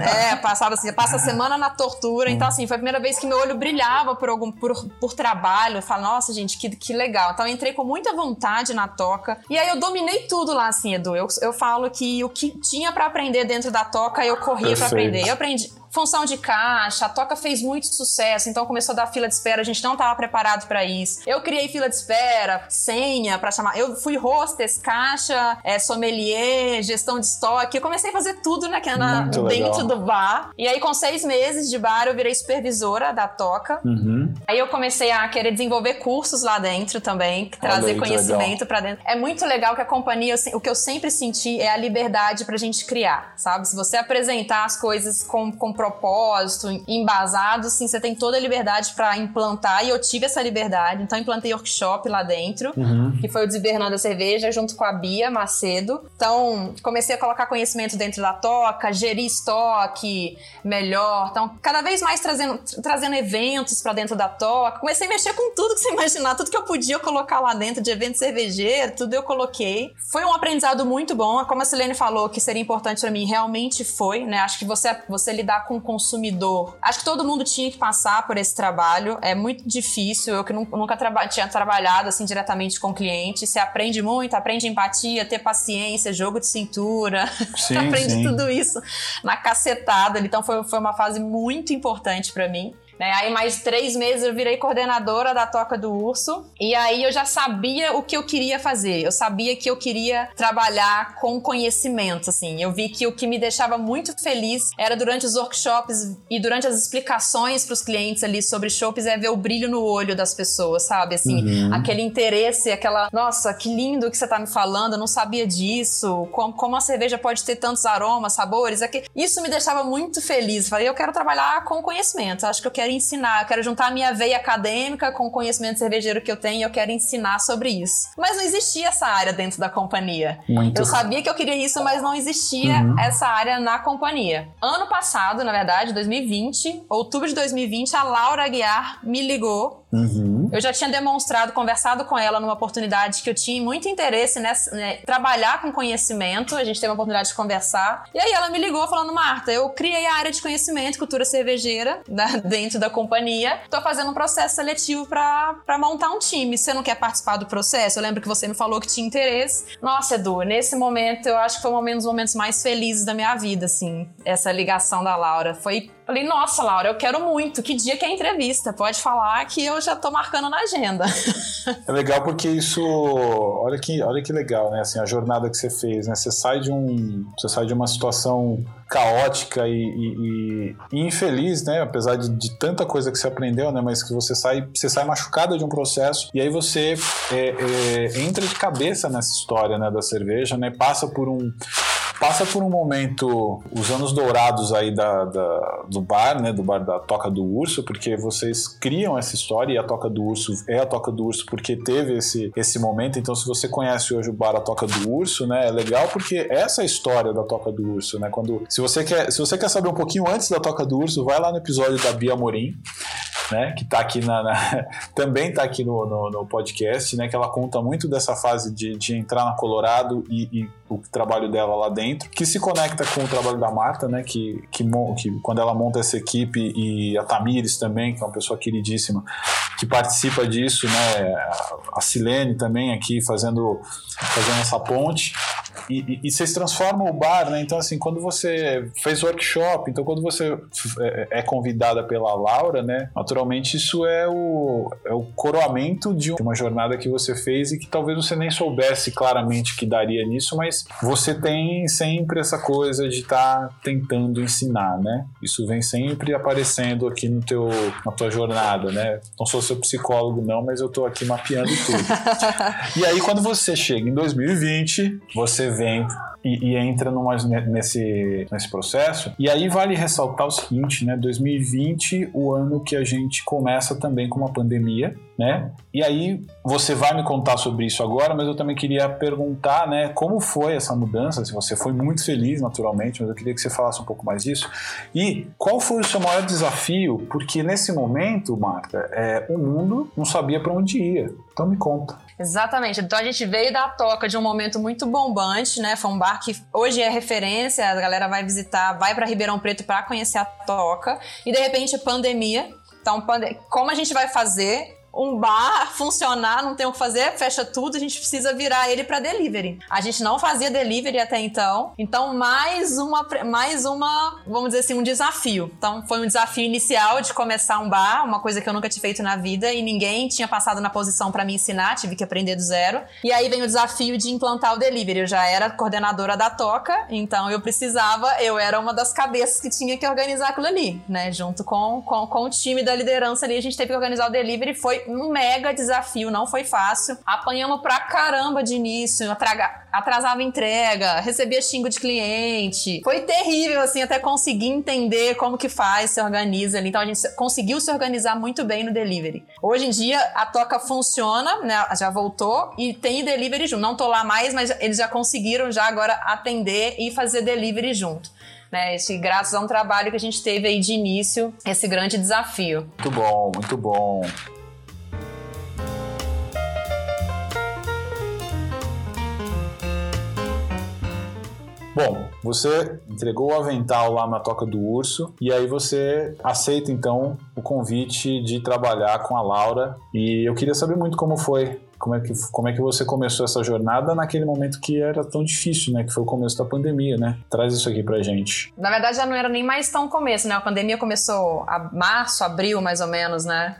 É, passava assim, passa a semana na tortura. Então, assim, foi a primeira vez que meu olho brilhava por algum por, por trabalho. Eu falo, nossa, gente, que, que legal. Então, eu entrei com muita vontade na toca. E aí eu dominei tudo lá, assim, Edu. Eu, eu falo que o que tinha para aprender dentro da toca, eu corria para aprender. Eu aprendi função de caixa, a Toca fez muito sucesso, então começou a dar fila de espera, a gente não estava preparado para isso. Eu criei fila de espera, senha para chamar. Eu fui hostess, caixa, é, sommelier, gestão de estoque. Eu comecei a fazer tudo né, na, dentro do bar. E aí, com seis meses de bar, eu virei supervisora da Toca. Uhum. Aí eu comecei a querer desenvolver cursos lá dentro também, trazer conhecimento para dentro. É muito legal que a companhia, o que eu sempre senti é a liberdade pra gente criar, sabe? Se você apresentar as coisas com, com propósito, embasado, sim, você tem toda a liberdade para implantar e eu tive essa liberdade. Então, implantei workshop lá dentro, uhum. que foi o Desvernando a Cerveja, junto com a Bia Macedo. Então, comecei a colocar conhecimento dentro da toca, gerir estoque melhor. Então, cada vez mais trazendo, trazendo eventos para dentro da toca. Comecei a mexer com tudo que você imaginar, tudo que eu podia colocar lá dentro de evento cervejeiro, tudo eu coloquei. Foi um aprendizado muito bom. Como a Silene falou que seria importante para mim, realmente foi, né? Acho que você, você lidar com com o consumidor. Acho que todo mundo tinha que passar por esse trabalho. É muito difícil. Eu que nunca traba tinha trabalhado assim diretamente com cliente. Você aprende muito, aprende empatia, ter paciência, jogo de cintura. Sim, aprende sim. tudo isso na cacetada. Então foi, foi uma fase muito importante para mim. Né? Aí, mais três meses, eu virei coordenadora da Toca do Urso. E aí, eu já sabia o que eu queria fazer. Eu sabia que eu queria trabalhar com conhecimento, assim. Eu vi que o que me deixava muito feliz era durante os workshops e durante as explicações para os clientes ali sobre chopes é ver o brilho no olho das pessoas, sabe? Assim, uhum. aquele interesse, aquela, nossa, que lindo que você tá me falando, eu não sabia disso. Como, como a cerveja pode ter tantos aromas, sabores. Isso me deixava muito feliz. Falei, eu quero trabalhar com conhecimento. Acho que eu quero quero ensinar, eu quero juntar a minha veia acadêmica com o conhecimento cervejeiro que eu tenho e eu quero ensinar sobre isso. Mas não existia essa área dentro da companhia. Muito. Eu sabia que eu queria isso, mas não existia uhum. essa área na companhia. Ano passado, na verdade, 2020, outubro de 2020, a Laura Aguiar me ligou Uhum. Eu já tinha demonstrado, conversado com ela numa oportunidade que eu tinha muito interesse nessa, né, trabalhar com conhecimento. A gente teve a oportunidade de conversar. E aí ela me ligou falando: Marta, eu criei a área de conhecimento, cultura cervejeira, dentro da companhia. Tô fazendo um processo seletivo para montar um time. Você não quer participar do processo? Eu lembro que você me falou que tinha interesse. Nossa, Edu, nesse momento eu acho que foi um dos momentos mais felizes da minha vida, assim, essa ligação da Laura. Foi Falei, nossa, Laura, eu quero muito. Que dia que é a entrevista? Pode falar que eu já tô marcando na agenda. É legal porque isso. Olha que, olha que legal, né? Assim, a jornada que você fez, né? Você sai de um. Você sai de uma situação caótica e, e, e infeliz, né? Apesar de, de, tanta coisa que você aprendeu, né? Mas que você sai, você sai machucada de um processo e aí você é, é, entra de cabeça nessa história, né? Da cerveja, né? Passa por um passa por um momento, os anos dourados aí da, da, do bar, né? Do bar da Toca do Urso, porque vocês criam essa história e a Toca do Urso é a Toca do Urso porque teve esse, esse momento. Então, se você conhece hoje o bar A Toca do Urso, né? É legal porque essa é história da Toca do Urso, né? Quando, se, você quer, se você quer saber um pouquinho antes da Toca do Urso, vai lá no episódio da Bia Morim né, que tá aqui na, na também está aqui no, no, no, podcast, né, que ela conta muito dessa fase de, de entrar na Colorado e, e, o trabalho dela lá dentro, que se conecta com o trabalho da Marta, né, que, que, que quando ela monta essa equipe e a Tamires também, que é uma pessoa queridíssima, que participa disso, né, a Silene também aqui fazendo, fazendo essa ponte, e, e, e, vocês transformam o bar, né? Então, assim, quando você fez workshop, então quando você é, é convidada pela Laura, né? Naturalmente, isso é o, é o coroamento de uma jornada que você fez e que talvez você nem soubesse claramente que daria nisso, mas você tem sempre essa coisa de estar tá tentando ensinar, né? Isso vem sempre aparecendo aqui no teu, na tua jornada, né? Não sou seu psicólogo, não, mas eu tô aqui mapeando tudo. e aí, quando você chega em 2020, você vem e, e, entra numa, nesse, nesse processo. E aí vale ressaltar o seguinte, né? 2020, o ano que a gente começa também com uma pandemia, né? E aí você vai me contar sobre isso agora, mas eu também queria perguntar, né? Como foi essa mudança? Se você foi muito feliz, naturalmente, mas eu queria que você falasse um pouco mais disso. E qual foi o seu maior desafio? Porque nesse momento, Marta, é, o mundo não sabia para onde ia. Então me conta. Exatamente. Então a gente veio da toca de um momento muito bombante, né? Foi um bar que hoje é referência, a galera vai visitar, vai para Ribeirão Preto para conhecer a toca. E de repente pandemia. Então, como a gente vai fazer um bar funcionar, não tem o que fazer, fecha tudo, a gente precisa virar ele para delivery. A gente não fazia delivery até então, então mais uma, mais uma, vamos dizer assim, um desafio. Então foi um desafio inicial de começar um bar, uma coisa que eu nunca tinha feito na vida e ninguém tinha passado na posição para me ensinar, tive que aprender do zero. E aí vem o desafio de implantar o delivery. Eu já era coordenadora da Toca, então eu precisava, eu era uma das cabeças que tinha que organizar aquilo ali, né? Junto com, com, com o time da liderança ali, a gente teve que organizar o delivery, foi um mega desafio, não foi fácil. Apanhamos pra caramba de início, atrasava entrega, recebia xingo de cliente. Foi terrível, assim, até conseguir entender como que faz, se organiza ali. Então a gente conseguiu se organizar muito bem no delivery. Hoje em dia a toca funciona, né? Já voltou e tem delivery junto. Não tô lá mais, mas eles já conseguiram já agora atender e fazer delivery junto. Né, esse, graças a um trabalho que a gente teve aí de início, esse grande desafio. Muito bom, muito bom. Bom, você entregou o avental lá na Toca do Urso e aí você aceita então o convite de trabalhar com a Laura e eu queria saber muito como foi como é, que, como é que você começou essa jornada naquele momento que era tão difícil, né? Que foi o começo da pandemia, né? Traz isso aqui pra gente. Na verdade, já não era nem mais tão começo, né? A pandemia começou a março, abril, mais ou menos, né?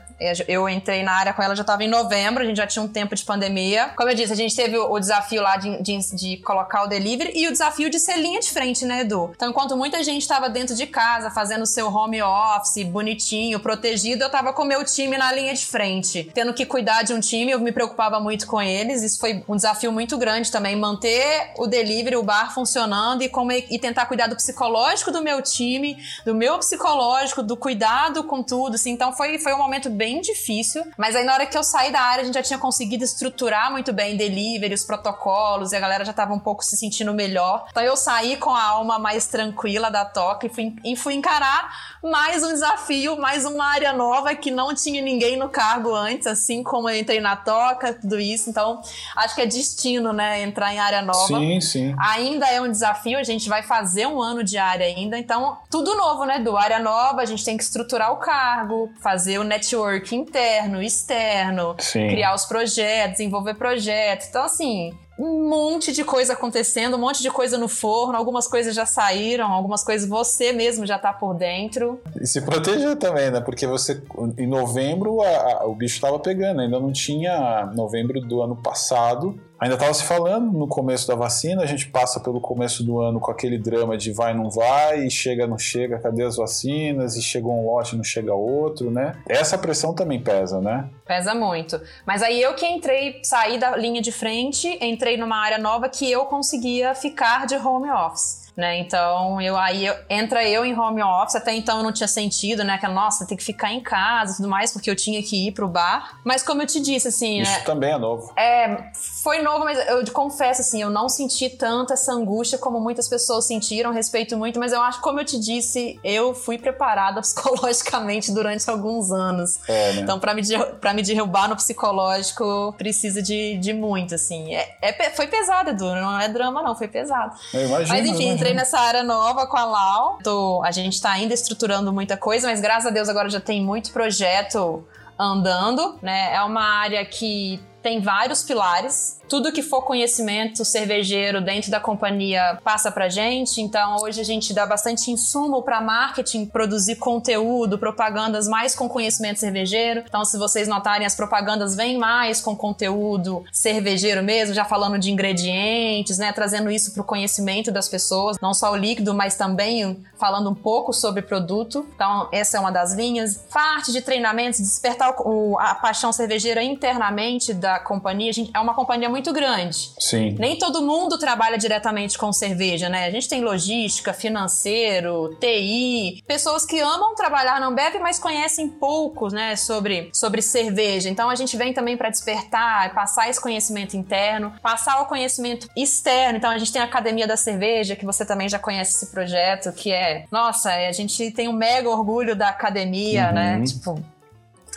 Eu entrei na área com ela, já estava em novembro, a gente já tinha um tempo de pandemia. Como eu disse, a gente teve o desafio lá de, de, de colocar o delivery e o desafio de ser linha de frente, né, Edu? Então, enquanto muita gente estava dentro de casa, fazendo seu home office, bonitinho, protegido, eu estava com meu time na linha de frente. Tendo que cuidar de um time, eu me preocupava muito com eles. Isso foi um desafio muito grande também, manter o delivery, o bar funcionando e, como, e tentar cuidar do psicológico do meu time, do meu psicológico, do cuidado com tudo. Assim. Então, foi, foi um momento bem bem difícil. Mas aí na hora que eu saí da área, a gente já tinha conseguido estruturar muito bem delivery, os protocolos, e a galera já tava um pouco se sentindo melhor. Então eu saí com a alma mais tranquila da toca e fui, e fui encarar mais um desafio, mais uma área nova que não tinha ninguém no cargo antes, assim como eu entrei na toca, tudo isso. Então, acho que é destino, né? Entrar em área nova. Sim, sim. Ainda é um desafio, a gente vai fazer um ano de área ainda. Então, tudo novo, né? Do área nova, a gente tem que estruturar o cargo, fazer o network network interno, externo, Sim. criar os projetos, desenvolver projetos. Então, assim, um monte de coisa acontecendo, um monte de coisa no forno, algumas coisas já saíram, algumas coisas você mesmo já tá por dentro. E se proteger também, né? Porque você, em novembro, a, a, o bicho tava pegando, ainda não tinha novembro do ano passado, Ainda estava se falando no começo da vacina, a gente passa pelo começo do ano com aquele drama de vai, não vai, chega, não chega, cadê as vacinas, e chegou um lote, não chega outro, né? Essa pressão também pesa, né? Pesa muito. Mas aí eu que entrei, saí da linha de frente, entrei numa área nova que eu conseguia ficar de home office. Né? Então, eu aí eu, entra eu em home office, até então eu não tinha sentido, né? Que, nossa, tem que ficar em casa e tudo mais, porque eu tinha que ir pro bar. Mas como eu te disse, assim. Isso né, também é novo. É, foi novo, mas eu confesso, assim, eu não senti tanta essa angústia como muitas pessoas sentiram, respeito muito, mas eu acho, como eu te disse, eu fui preparada psicologicamente durante alguns anos. É, né? Então, para me, pra me derrubar no psicológico, precisa de, de muito, assim. É, é, foi pesado, Edu, não é drama, não, foi pesado. Eu imagino, mas enfim, entrei nessa área nova com a Lau. Tô, a gente tá ainda estruturando muita coisa, mas graças a Deus agora já tem muito projeto andando, né? É uma área que tem vários pilares tudo que for conhecimento cervejeiro dentro da companhia passa pra gente. Então, hoje a gente dá bastante insumo para marketing, produzir conteúdo, propagandas mais com conhecimento cervejeiro. Então, se vocês notarem, as propagandas vêm mais com conteúdo cervejeiro mesmo, já falando de ingredientes, né, trazendo isso pro conhecimento das pessoas, não só o líquido, mas também falando um pouco sobre produto. Então, essa é uma das linhas. Parte de treinamentos, despertar o, a paixão cervejeira internamente da companhia. A gente, é uma companhia muito grande. Sim. Nem todo mundo trabalha diretamente com cerveja, né? A gente tem logística, financeiro, TI, pessoas que amam trabalhar na Ambev, mas conhecem poucos, né, sobre, sobre cerveja. Então a gente vem também para despertar, passar esse conhecimento interno, passar o conhecimento externo. Então a gente tem a Academia da Cerveja, que você também já conhece esse projeto, que é, nossa, a gente tem um mega orgulho da academia, né? uhum. né? Tipo,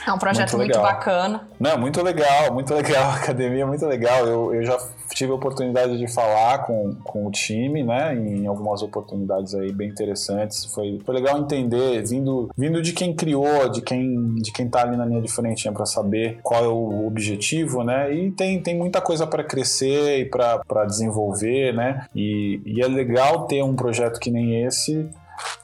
é um projeto muito, muito, bacana. Não, muito legal, muito legal. A academia é muito legal. Eu, eu já tive a oportunidade de falar com, com o time, né? Em algumas oportunidades aí bem interessantes. Foi, foi legal entender, vindo, vindo de quem criou, de quem, de quem tá ali na linha de frente, né, para saber qual é o objetivo, né? E tem, tem muita coisa para crescer e para desenvolver, né? E, e é legal ter um projeto que nem esse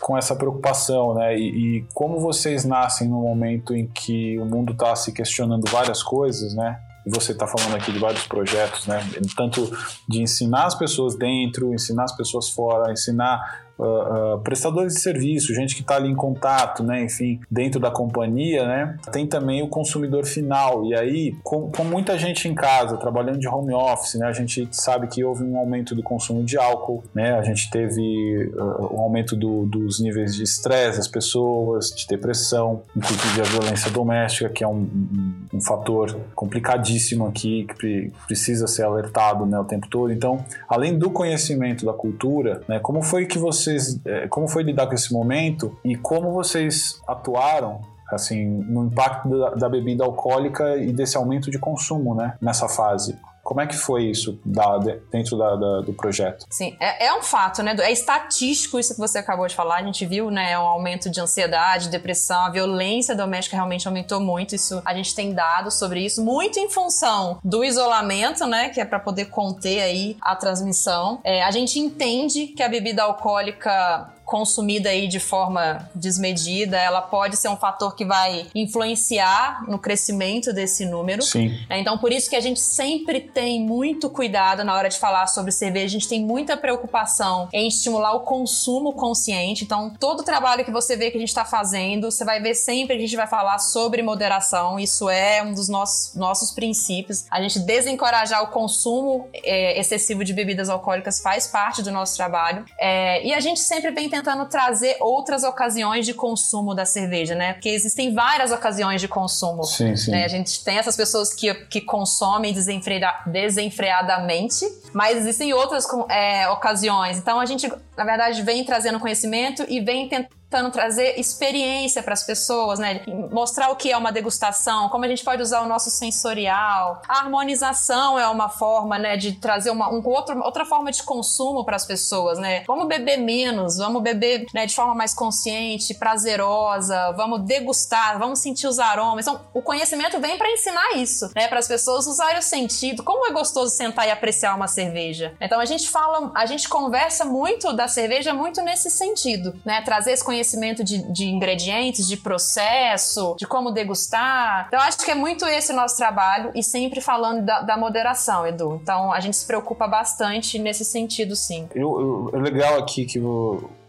com essa preocupação, né? E, e como vocês nascem no momento em que o mundo está se questionando várias coisas, né? E você está falando aqui de vários projetos, né? Tanto de ensinar as pessoas dentro, ensinar as pessoas fora, ensinar uh, uh, prestadores de serviço, gente que está ali em contato, né, enfim, dentro da companhia, né, tem também o consumidor final. E aí, com, com, muita gente em casa, trabalhando de home office, né, a gente sabe que houve um aumento do consumo de álcool, né, a gente teve uh, um aumento do, dos níveis de estresse das pessoas, de depressão, inclusive a violência doméstica, que é um, um, um fator complicadíssimo aqui, que precisa ser alertado né, o tempo todo. Então, além do conhecimento da cultura, né, como foi que você vocês, é, como foi lidar com esse momento e como vocês atuaram assim no impacto da, da bebida alcoólica e desse aumento de consumo, né, nessa fase? Como é que foi isso da, dentro da, da, do projeto? Sim, é, é, um fato, né? É estatístico isso que você acabou de falar. A gente viu, né? Um aumento de ansiedade, depressão, a violência doméstica realmente aumentou muito. Isso a gente tem dados sobre isso, muito em função do isolamento, né? Que é para poder conter aí a transmissão. É, a gente entende que a bebida alcoólica consumida aí de forma desmedida, ela pode ser um fator que vai influenciar no crescimento desse número. Sim. É, então, por isso que a gente sempre tem muito cuidado na hora de falar sobre cerveja, a gente tem muita preocupação em estimular o consumo consciente. Então, todo o trabalho que você vê que a gente está fazendo, você vai ver sempre que a gente vai falar sobre moderação. Isso é um dos nossos, nossos princípios. A gente desencorajar o consumo é, excessivo de bebidas alcoólicas faz parte do nosso trabalho. É, e a gente sempre vem tentando trazer outras ocasiões de consumo da cerveja, né? Porque existem várias ocasiões de consumo. Sim, sim. Né? A gente tem essas pessoas que, que consomem desenfreadamente, mas existem outras é, ocasiões. Então a gente, na verdade, vem trazendo conhecimento e vem tentando tentando trazer experiência para as pessoas, né? Mostrar o que é uma degustação, como a gente pode usar o nosso sensorial. A harmonização é uma forma, né, de trazer uma um, outro, outra forma de consumo para as pessoas, né? Vamos beber menos, vamos beber né, de forma mais consciente, prazerosa, vamos degustar, vamos sentir os aromas. Então, o conhecimento vem para ensinar isso, né? Para as pessoas usarem o sentido. Como é gostoso sentar e apreciar uma cerveja. Então, a gente fala, a gente conversa muito da cerveja muito nesse sentido, né? Trazer esse conhecimento conhecimento de, de ingredientes, de processo, de como degustar. Então, acho que é muito esse o nosso trabalho e sempre falando da, da moderação, Edu. Então, a gente se preocupa bastante nesse sentido, sim. Eu, eu, é legal aqui que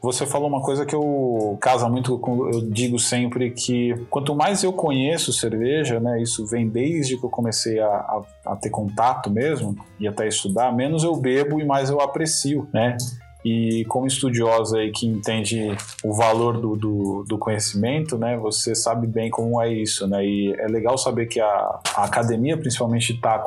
você falou uma coisa que eu casa muito com, eu digo sempre que quanto mais eu conheço cerveja, né, isso vem desde que eu comecei a, a, a ter contato mesmo e até estudar, menos eu bebo e mais eu aprecio, né? E como estudiosa aí que entende o valor do, do, do, conhecimento, né? Você sabe bem como é isso, né? E é legal saber que a, a academia principalmente está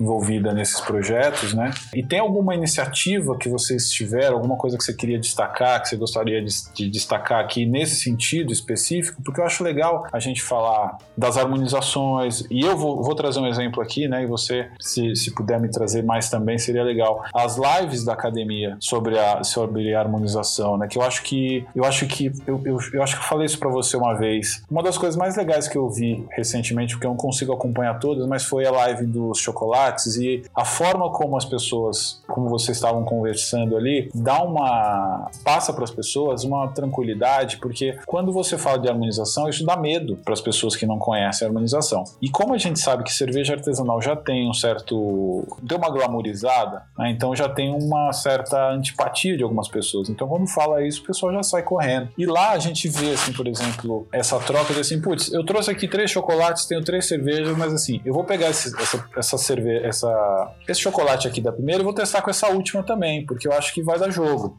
envolvida nesses projetos, né? E tem alguma iniciativa que vocês tiveram, alguma coisa que você queria destacar, que você gostaria de, de destacar aqui nesse sentido específico? Porque eu acho legal a gente falar das harmonizações, e eu vou, vou trazer um exemplo aqui, né? E você, se, se puder me trazer mais também, seria legal. As lives da academia sobre a, sobre a harmonização, né? Que eu acho que eu acho que eu, eu, eu acho que eu falei isso para você uma vez. Uma das coisas mais legais que eu vi recentemente, porque eu não consigo acompanhar todas, mas foi a live dos chocolates e a forma como as pessoas, como vocês estavam conversando ali, dá uma passa para as pessoas uma tranquilidade, porque quando você fala de harmonização, isso dá medo para as pessoas que não conhecem a harmonização. E como a gente sabe que cerveja artesanal já tem um certo deu uma glamourizada, né? então já tem uma certa antipatia de algumas pessoas. Então quando fala isso, o pessoal já sai correndo. E lá a gente vê assim, por exemplo, essa troca de assim, putz, eu trouxe aqui três chocolates, tenho três cervejas, mas assim, eu vou pegar esse, essa, essa cerveja, essa, esse chocolate aqui da primeira e vou testar com essa última também, porque eu acho que vai dar jogo.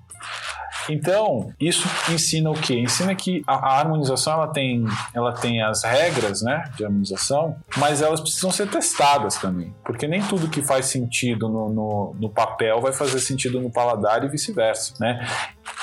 Então, isso ensina o quê? Ensina que a, a, harmonização ela tem, ela tem as regras né, de harmonização, mas elas precisam ser testadas também. Porque nem tudo que faz sentido no, no, no papel vai fazer sentido no paladar e vice-versa. Né?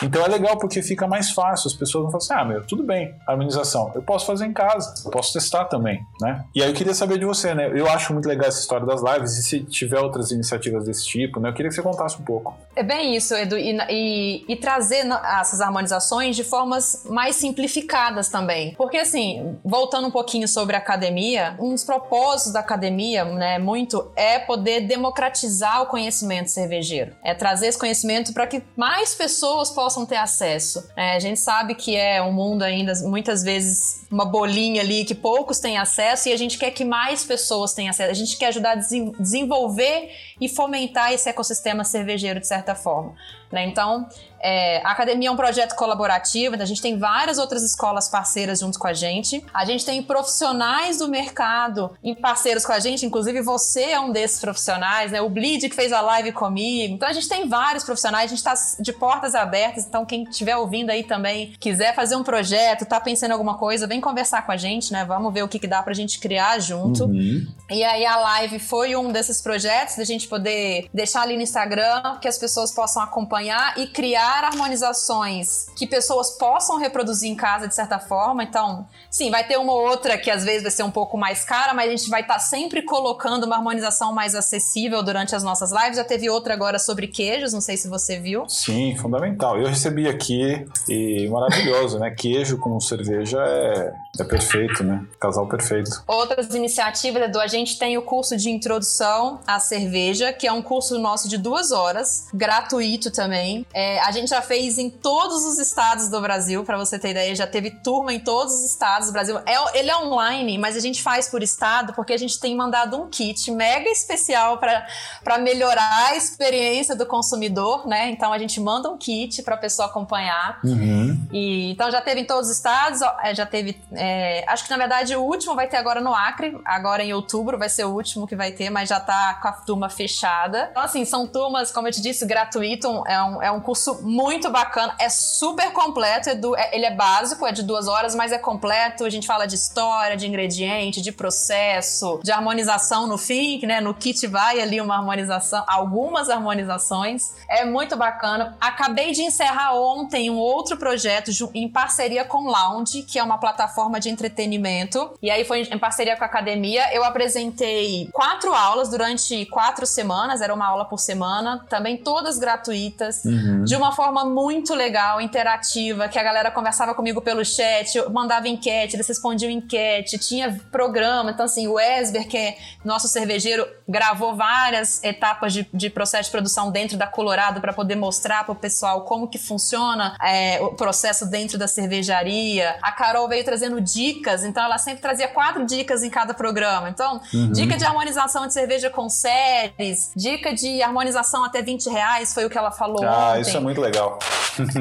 Então é legal porque fica mais fácil. As pessoas vão falar assim: ah, meu, tudo bem, harmonização. Eu posso fazer em casa, posso testar também, né? E aí eu queria saber de você, né? Eu acho muito legal essa história das lives e se tiver outras iniciativas desse tipo, né? Eu queria que você contasse um pouco. É bem isso, Edu, e, e, e trazer essas harmonizações de formas mais simplificadas também. Porque, assim, voltando um pouquinho sobre a academia, um dos propósitos da academia, né, muito, é poder democratizar o conhecimento cervejeiro. É trazer esse conhecimento para que mais pessoas possam ter acesso. É, a gente sabe que é um mundo ainda, muitas vezes, uma bolinha ali que poucos têm acesso e a gente quer que mais pessoas tenham acesso. A gente quer ajudar a desenvolver e fomentar esse ecossistema cervejeiro de certa forma. Né? Então, é, a academia é um projeto colaborativo, então a gente tem várias outras escolas parceiras junto com a gente. A gente tem profissionais do mercado em parceiros com a gente, inclusive você é um desses profissionais, né? O Bleed que fez a live comigo. Então a gente tem vários profissionais, a gente está de portas abertas, então quem estiver ouvindo aí também, quiser fazer um projeto, tá pensando em alguma coisa, vem conversar com a gente, né? Vamos ver o que, que dá pra gente criar junto. Uhum. E aí a live foi um desses projetos, da gente poder deixar ali no Instagram, que as pessoas possam acompanhar e criar harmonizações que pessoas possam reproduzir em casa de certa forma. Então, sim, vai ter uma outra que às vezes vai ser um pouco mais cara, mas a gente vai estar tá sempre colocando uma harmonização mais acessível durante as nossas lives. Já teve outra agora sobre queijos, não sei se você viu. Sim, fundamental. Eu recebi aqui e maravilhoso, né? Queijo com cerveja é, é perfeito, né? Casal perfeito. Outras iniciativas, Edu, a gente tem o curso de introdução à cerveja, que é um curso nosso de duas horas, gratuito também. É, a gente já fez em todos os estados do Brasil, para você ter ideia, já teve turma em todos os estados do Brasil. É, ele é online, mas a gente faz por estado porque a gente tem mandado um kit mega especial para melhorar a experiência do consumidor, né? Então a gente manda um kit para a pessoa acompanhar. Uhum. E, então já teve em todos os estados, é, já teve. É, acho que na verdade o último vai ter agora no Acre, agora em outubro vai ser o último que vai ter, mas já tá com a turma fechada. Então, assim, são turmas, como eu te disse, gratuito, é um, é um curso muito bacana, é super completo, é ele é básico, é de duas horas, mas é completo. A gente fala de história, de ingrediente, de processo, de harmonização no fim, né? No kit vai ali uma harmonização, algumas harmonizações. É muito bacana. Acabei de encerrar ontem um outro projeto em parceria com Lounge, que é uma plataforma de entretenimento. E aí foi em parceria com a academia. Eu apresentei quatro aulas durante quatro semanas, era uma aula por semana, também todas gratuitas, uhum. de uma forma muito legal, interativa, que a galera conversava comigo pelo chat, eu mandava enquete, eles respondiam enquete, tinha programa. Então, assim, o Esber, que é nosso cervejeiro, gravou várias etapas de, de processo de produção dentro da Colorado para poder mostrar para o pessoal como que funciona é, o processo dentro da cervejaria. A Carol veio trazendo dicas, então ela sempre trazia quatro dicas em cada programa. Então, uhum. dica de harmonização de cerveja com séries, dica de harmonização até 20 reais, foi o que ela falou. Ah, ontem. isso é muito legal.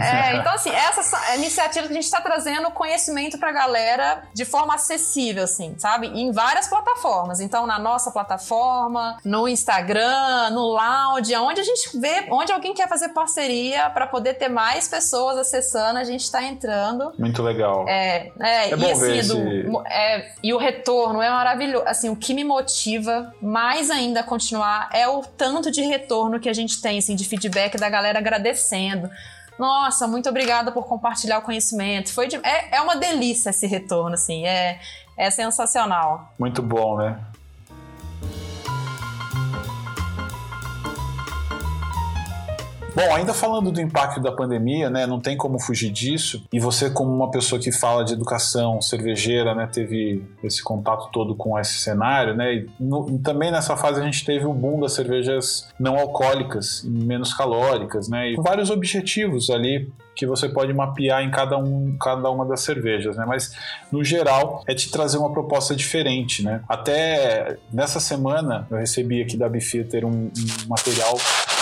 É, então, assim, essas iniciativas que a gente está trazendo conhecimento para a galera de forma acessível, assim, sabe? Em várias plataformas. Então, na nossa plataforma, no Instagram, no Lounge, onde a gente vê, onde alguém quer fazer parceria para poder ter mais pessoas acessando, a gente está entrando. Muito legal. É, é, é é, e o retorno é maravilhoso. Assim, o que me motiva mais ainda a continuar é o tanto de retorno que a gente tem, assim, de feedback da galera agradecendo. Nossa, muito obrigada por compartilhar o conhecimento. Foi de, é, é uma delícia esse retorno, assim, é, é sensacional. Muito bom, né? Bom, ainda falando do impacto da pandemia, né, não tem como fugir disso. E você, como uma pessoa que fala de educação cervejeira, né, teve esse contato todo com esse cenário, né? E, no, e também nessa fase a gente teve o boom das cervejas não alcoólicas, menos calóricas, né? E vários objetivos ali que você pode mapear em cada, um, cada uma das cervejas, né? Mas no geral é te trazer uma proposta diferente, né? Até nessa semana eu recebi aqui da Bifitter um, um material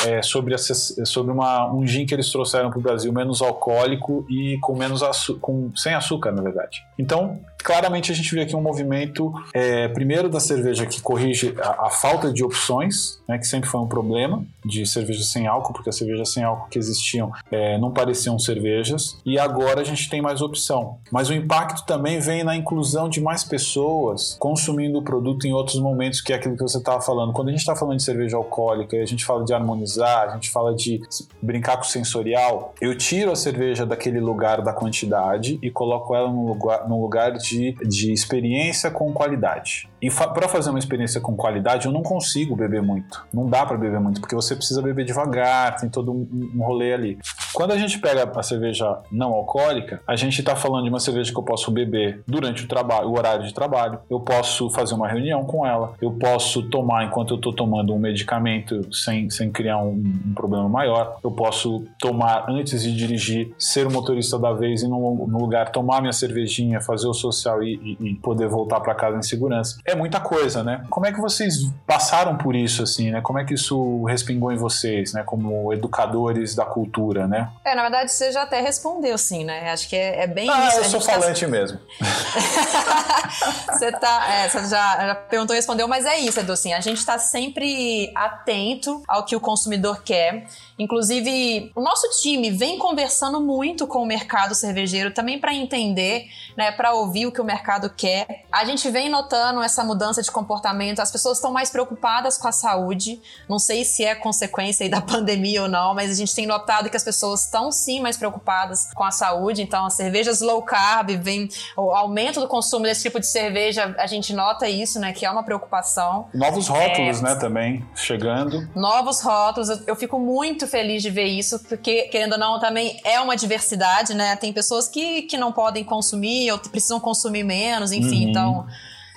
é, sobre, sobre uma, um gin que eles trouxeram para o Brasil menos alcoólico e com menos com, sem açúcar, na verdade. Então, claramente a gente vê aqui um movimento, é, primeiro da cerveja que corrige a, a, falta de opções, né, que sempre foi um problema de cerveja sem álcool, porque as cervejas sem álcool que existiam é, não pareciam cervejas, e agora a gente tem mais opção. Mas o impacto também vem na inclusão de mais pessoas consumindo o produto em outros momentos, que é aquilo que você estava falando. Quando a gente está falando de cerveja alcoólica, a gente fala de harmonizar, a gente fala de brincar com o sensorial, eu tiro a cerveja daquele lugar da quantidade e coloco ela no lugar, no lugar de de, de experiência com qualidade. E fa para fazer uma experiência com qualidade, eu não consigo beber muito. Não dá para beber muito, porque você precisa beber devagar, tem todo um, um rolê ali. Quando a gente pega a cerveja não alcoólica, a gente está falando de uma cerveja que eu posso beber durante o trabalho, o horário de trabalho. Eu posso fazer uma reunião com ela. Eu posso tomar enquanto eu estou tomando um medicamento sem, sem criar um, um, problema maior. Eu posso tomar antes de dirigir, ser o motorista da vez e no, no lugar tomar minha cervejinha, fazer o social e, e, e poder voltar para casa em segurança é muita coisa, né? Como é que vocês passaram por isso, assim, né? Como é que isso respingou em vocês, né? Como educadores da cultura, né? É, na verdade, você já até respondeu, sim, né? Acho que é, é bem ah, isso. eu sou tá falante tá... mesmo. você tá, é, você já, já perguntou e respondeu, mas é isso, Edu, assim, a gente tá sempre atento ao que o consumidor quer. Inclusive, o nosso time vem conversando muito com o mercado cervejeiro também para entender, né, para ouvir o que o mercado quer. A gente vem notando essa mudança de comportamento, as pessoas estão mais preocupadas com a saúde. Não sei se é consequência da pandemia ou não, mas a gente tem notado que as pessoas estão sim mais preocupadas com a saúde. Então, as cervejas low carb, vem o aumento do consumo desse tipo de cerveja, a gente nota isso, né, que é uma preocupação. Novos rótulos, é, né, também chegando. Novos rótulos, eu, eu fico muito feliz de ver isso, porque, querendo ou não, também é uma diversidade, né? Tem pessoas que, que não podem consumir ou precisam consumir menos, enfim, uhum. então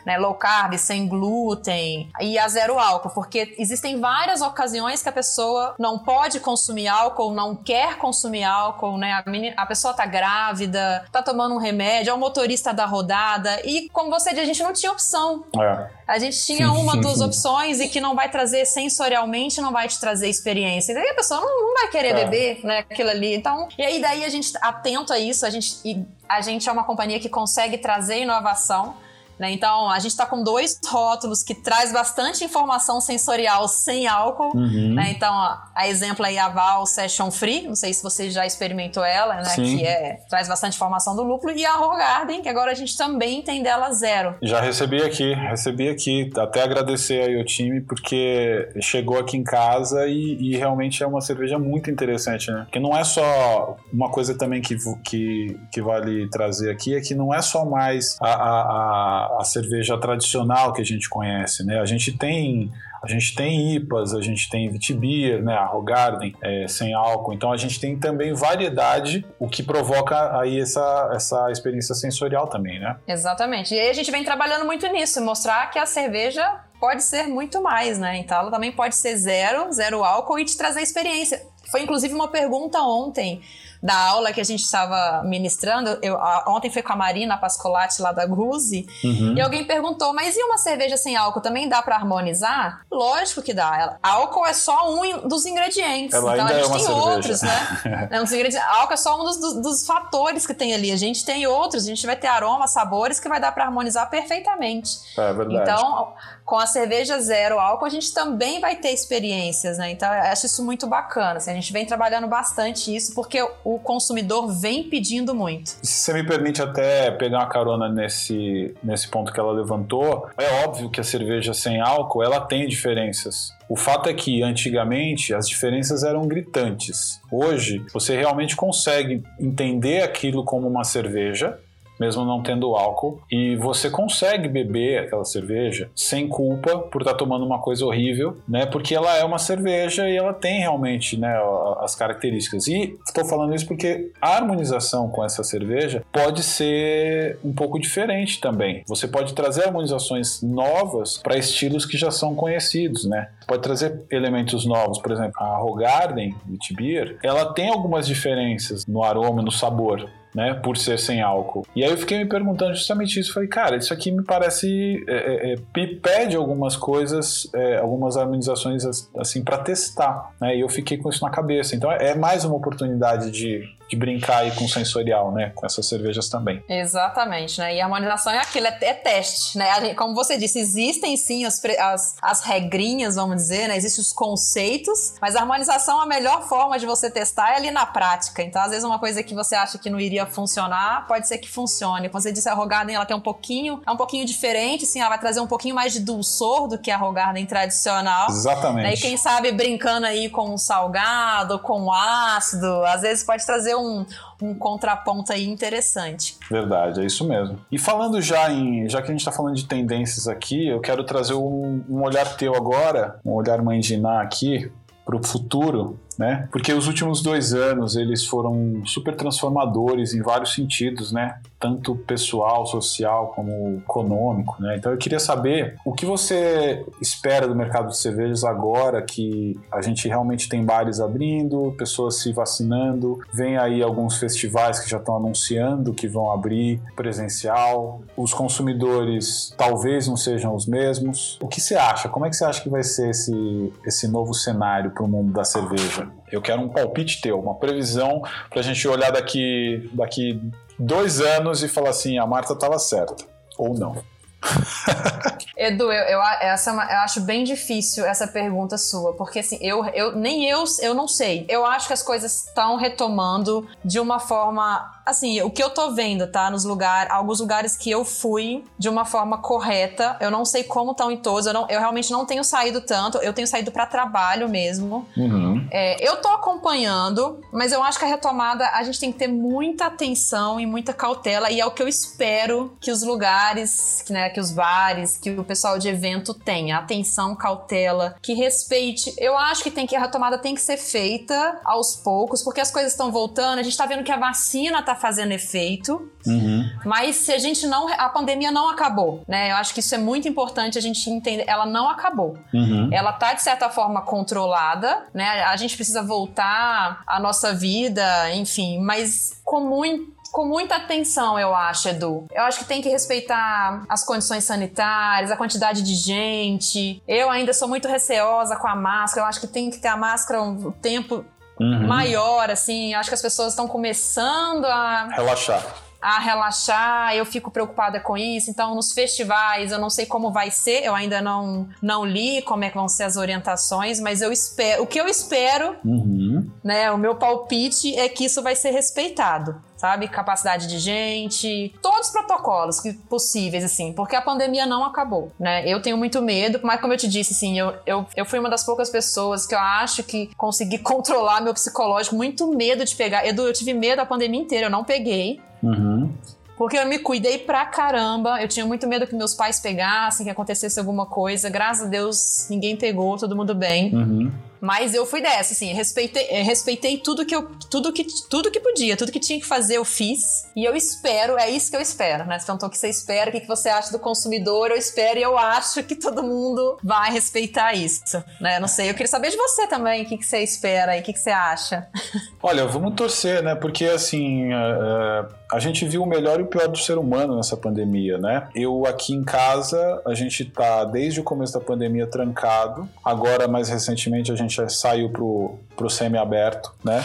né, low carb, sem glúten e a zero álcool, porque existem várias ocasiões que a pessoa não pode consumir álcool, não quer consumir álcool, né? A, menina, a pessoa tá grávida, tá tomando um remédio, é o motorista da rodada e, como você disse, a gente não tinha opção. É. A gente tinha uma, duas opções e que não vai trazer sensorialmente, não vai te trazer experiência. E daí a pessoa não, não vai querer é. beber, né, aquilo ali. Então, e aí daí a gente atento a isso, a gente, a gente é uma companhia que consegue trazer inovação né? Então, a gente está com dois rótulos que traz bastante informação sensorial sem álcool. Uhum. Né? Então, a exemplo aí, a Val Session Free, não sei se você já experimentou ela, né? Sim. Que é, traz bastante informação do lúpulo. E a Rogarden, que agora a gente também tem dela zero. Já recebi aqui, recebi aqui. Até agradecer aí o time, porque chegou aqui em casa e, e realmente é uma cerveja muito interessante, né? Porque não é só uma coisa também que, que, que vale trazer aqui, é que não é só mais a, a, a a, cerveja tradicional que a gente conhece, né? A gente tem a gente tem IPAs, a gente tem Vitibir, né, a Hogarden, é, sem álcool. Então a gente tem também variedade, o que provoca aí essa, essa experiência sensorial também, né? Exatamente. E aí a gente vem trabalhando muito nisso, mostrar que a cerveja pode ser muito mais, né? Então ela também pode ser zero, zero álcool e te trazer experiência. Foi inclusive uma pergunta ontem da aula que a gente estava ministrando. Eu, a, ontem foi com a Marina Pascolati lá da Guzi, uhum. e alguém perguntou: mas e uma cerveja sem álcool também dá para harmonizar? Lógico que dá. Álcool é só um dos ingredientes. Ela então a gente é tem cerveja. outros, né? é um ingredientes. Álcool é só um dos, dos, dos, fatores que tem ali. A gente tem outros, a gente vai ter aroma, sabores que vai dar para harmonizar perfeitamente. É verdade. Então, com a cerveja zero álcool, a gente também vai ter experiências, né? Então, eu acho isso muito bacana. Assim, a gente vem trabalhando bastante isso porque o consumidor vem pedindo muito. Se você me permite até pegar uma carona nesse, nesse ponto que ela levantou, é óbvio que a cerveja sem álcool ela tem diferenças. O fato é que antigamente as diferenças eram gritantes. Hoje você realmente consegue entender aquilo como uma cerveja mesmo não tendo álcool, e você consegue beber aquela cerveja sem culpa por estar tá tomando uma coisa horrível, né? Porque ela é uma cerveja e ela tem realmente, né, as características. E estou falando isso porque a harmonização com essa cerveja pode ser um pouco diferente também. Você pode trazer harmonizações novas para estilos que já são conhecidos, né? Pode trazer elementos novos, por exemplo, a Hogarden de Beer, ela tem algumas diferenças no aroma, no sabor né, por ser sem álcool. E aí eu fiquei me perguntando justamente isso. Falei, cara, isso aqui me parece. É, é, é pede algumas coisas, é, algumas harmonizações assim para testar, né? E eu fiquei com isso na cabeça. Então é mais uma oportunidade de de brincar aí com o sensorial, né? Com essas cervejas também. Exatamente, né? E a harmonização é aquilo, é, é teste, né? Gente, como você disse, existem sim as, as, as regrinhas, vamos dizer, né? Existem os conceitos, mas a harmonização, a melhor forma de você testar é ali na prática. Então, às vezes, uma coisa que você acha que não iria funcionar, pode ser que funcione. Como você disse, a Rogarden, ela tem um pouquinho, é um pouquinho diferente, sim, ela vai trazer um pouquinho mais de dulçor do que a Rogarden tradicional. Exatamente. Né? E quem sabe brincando aí com o salgado, com o ácido, às vezes pode trazer um um, um contraponto aí interessante. Verdade, é isso mesmo. E falando já em. Já que a gente está falando de tendências aqui, eu quero trazer um, um olhar teu agora, um olhar mandiná aqui, para o futuro né? Porque os últimos dois anos eles foram super transformadores em vários sentidos, né? Tanto pessoal, social como econômico, né? Então eu queria saber o que você espera do mercado de cervejas agora que a gente realmente tem bares abrindo, pessoas se vacinando, vem aí alguns festivais que já estão anunciando que vão abrir presencial, os consumidores talvez não sejam os mesmos. O que você acha? Como é que você acha que vai ser esse, esse novo cenário para o mundo da cerveja? Eu quero um palpite teu, uma previsão para a gente olhar daqui, daqui dois anos e falar assim: a Marta estava certa. Ou não. Edu, eu, eu, essa, é eu acho bem difícil essa pergunta sua, porque assim, eu, eu nem eu, eu não sei. Eu acho que as coisas estão retomando de uma forma assim, o que eu tô vendo, tá? Nos lugares, alguns lugares que eu fui de uma forma correta. Eu não sei como estão em todos. Eu, não, eu realmente não tenho saído tanto. Eu tenho saído para trabalho mesmo. Uhum. É, eu tô acompanhando, mas eu acho que a retomada a gente tem que ter muita atenção e muita cautela. E é o que eu espero que os lugares, que, né, que os bares, que o pessoal de evento tenha. Atenção, cautela, que respeite. Eu acho que tem que a retomada tem que ser feita aos poucos, porque as coisas estão voltando. A gente tá vendo que a vacina tá tá fazendo efeito. Uhum. Mas se a gente não. A pandemia não acabou, né? Eu acho que isso é muito importante a gente entender. Ela não acabou. Uhum. Ela tá, de certa forma, controlada, né? A gente precisa voltar à nossa vida, enfim, mas com muito com muita atenção, eu acho, Edu. Eu acho que tem que respeitar as condições sanitárias, a quantidade de gente. Eu ainda sou muito receosa com a máscara. Eu acho que tem que ter a máscara o tempo uhum. maior, assim. Acho que as pessoas estão começando a. Relaxar a relaxar, eu fico preocupada com isso. Então, nos festivais, eu não sei como vai ser, eu ainda não, não li como é que vão ser as orientações, mas eu espero. O que eu espero, uhum. né? O meu palpite é que isso vai ser respeitado sabe? Capacidade de gente, todos os protocolos que, possíveis, assim, porque a pandemia não acabou, né? Eu tenho muito medo, mas como eu te disse, assim, eu, eu, eu fui uma das poucas pessoas que eu acho que consegui controlar meu psicológico, muito medo de pegar. Edu, eu tive medo a pandemia inteira, eu não peguei. Uhum. Porque eu me cuidei pra caramba. Eu tinha muito medo que meus pais pegassem, que acontecesse alguma coisa. Graças a Deus, ninguém pegou, todo mundo bem. Uhum. Mas eu fui dessa, assim, respeitei, eh, respeitei tudo que eu. Tudo que, tudo que podia, tudo que tinha que fazer, eu fiz. E eu espero, é isso que eu espero, né? Você perguntou o que você espera, o que você acha do consumidor, eu espero e eu acho que todo mundo vai respeitar isso. Né? Não sei, eu queria saber de você também, o que você espera e o que você acha. Olha, vamos torcer, né? Porque assim. Uh a gente viu o melhor e o pior do ser humano nessa pandemia, né? Eu aqui em casa, a gente tá desde o começo da pandemia trancado. Agora, mais recentemente, a gente saiu pro, pro semi-aberto, né?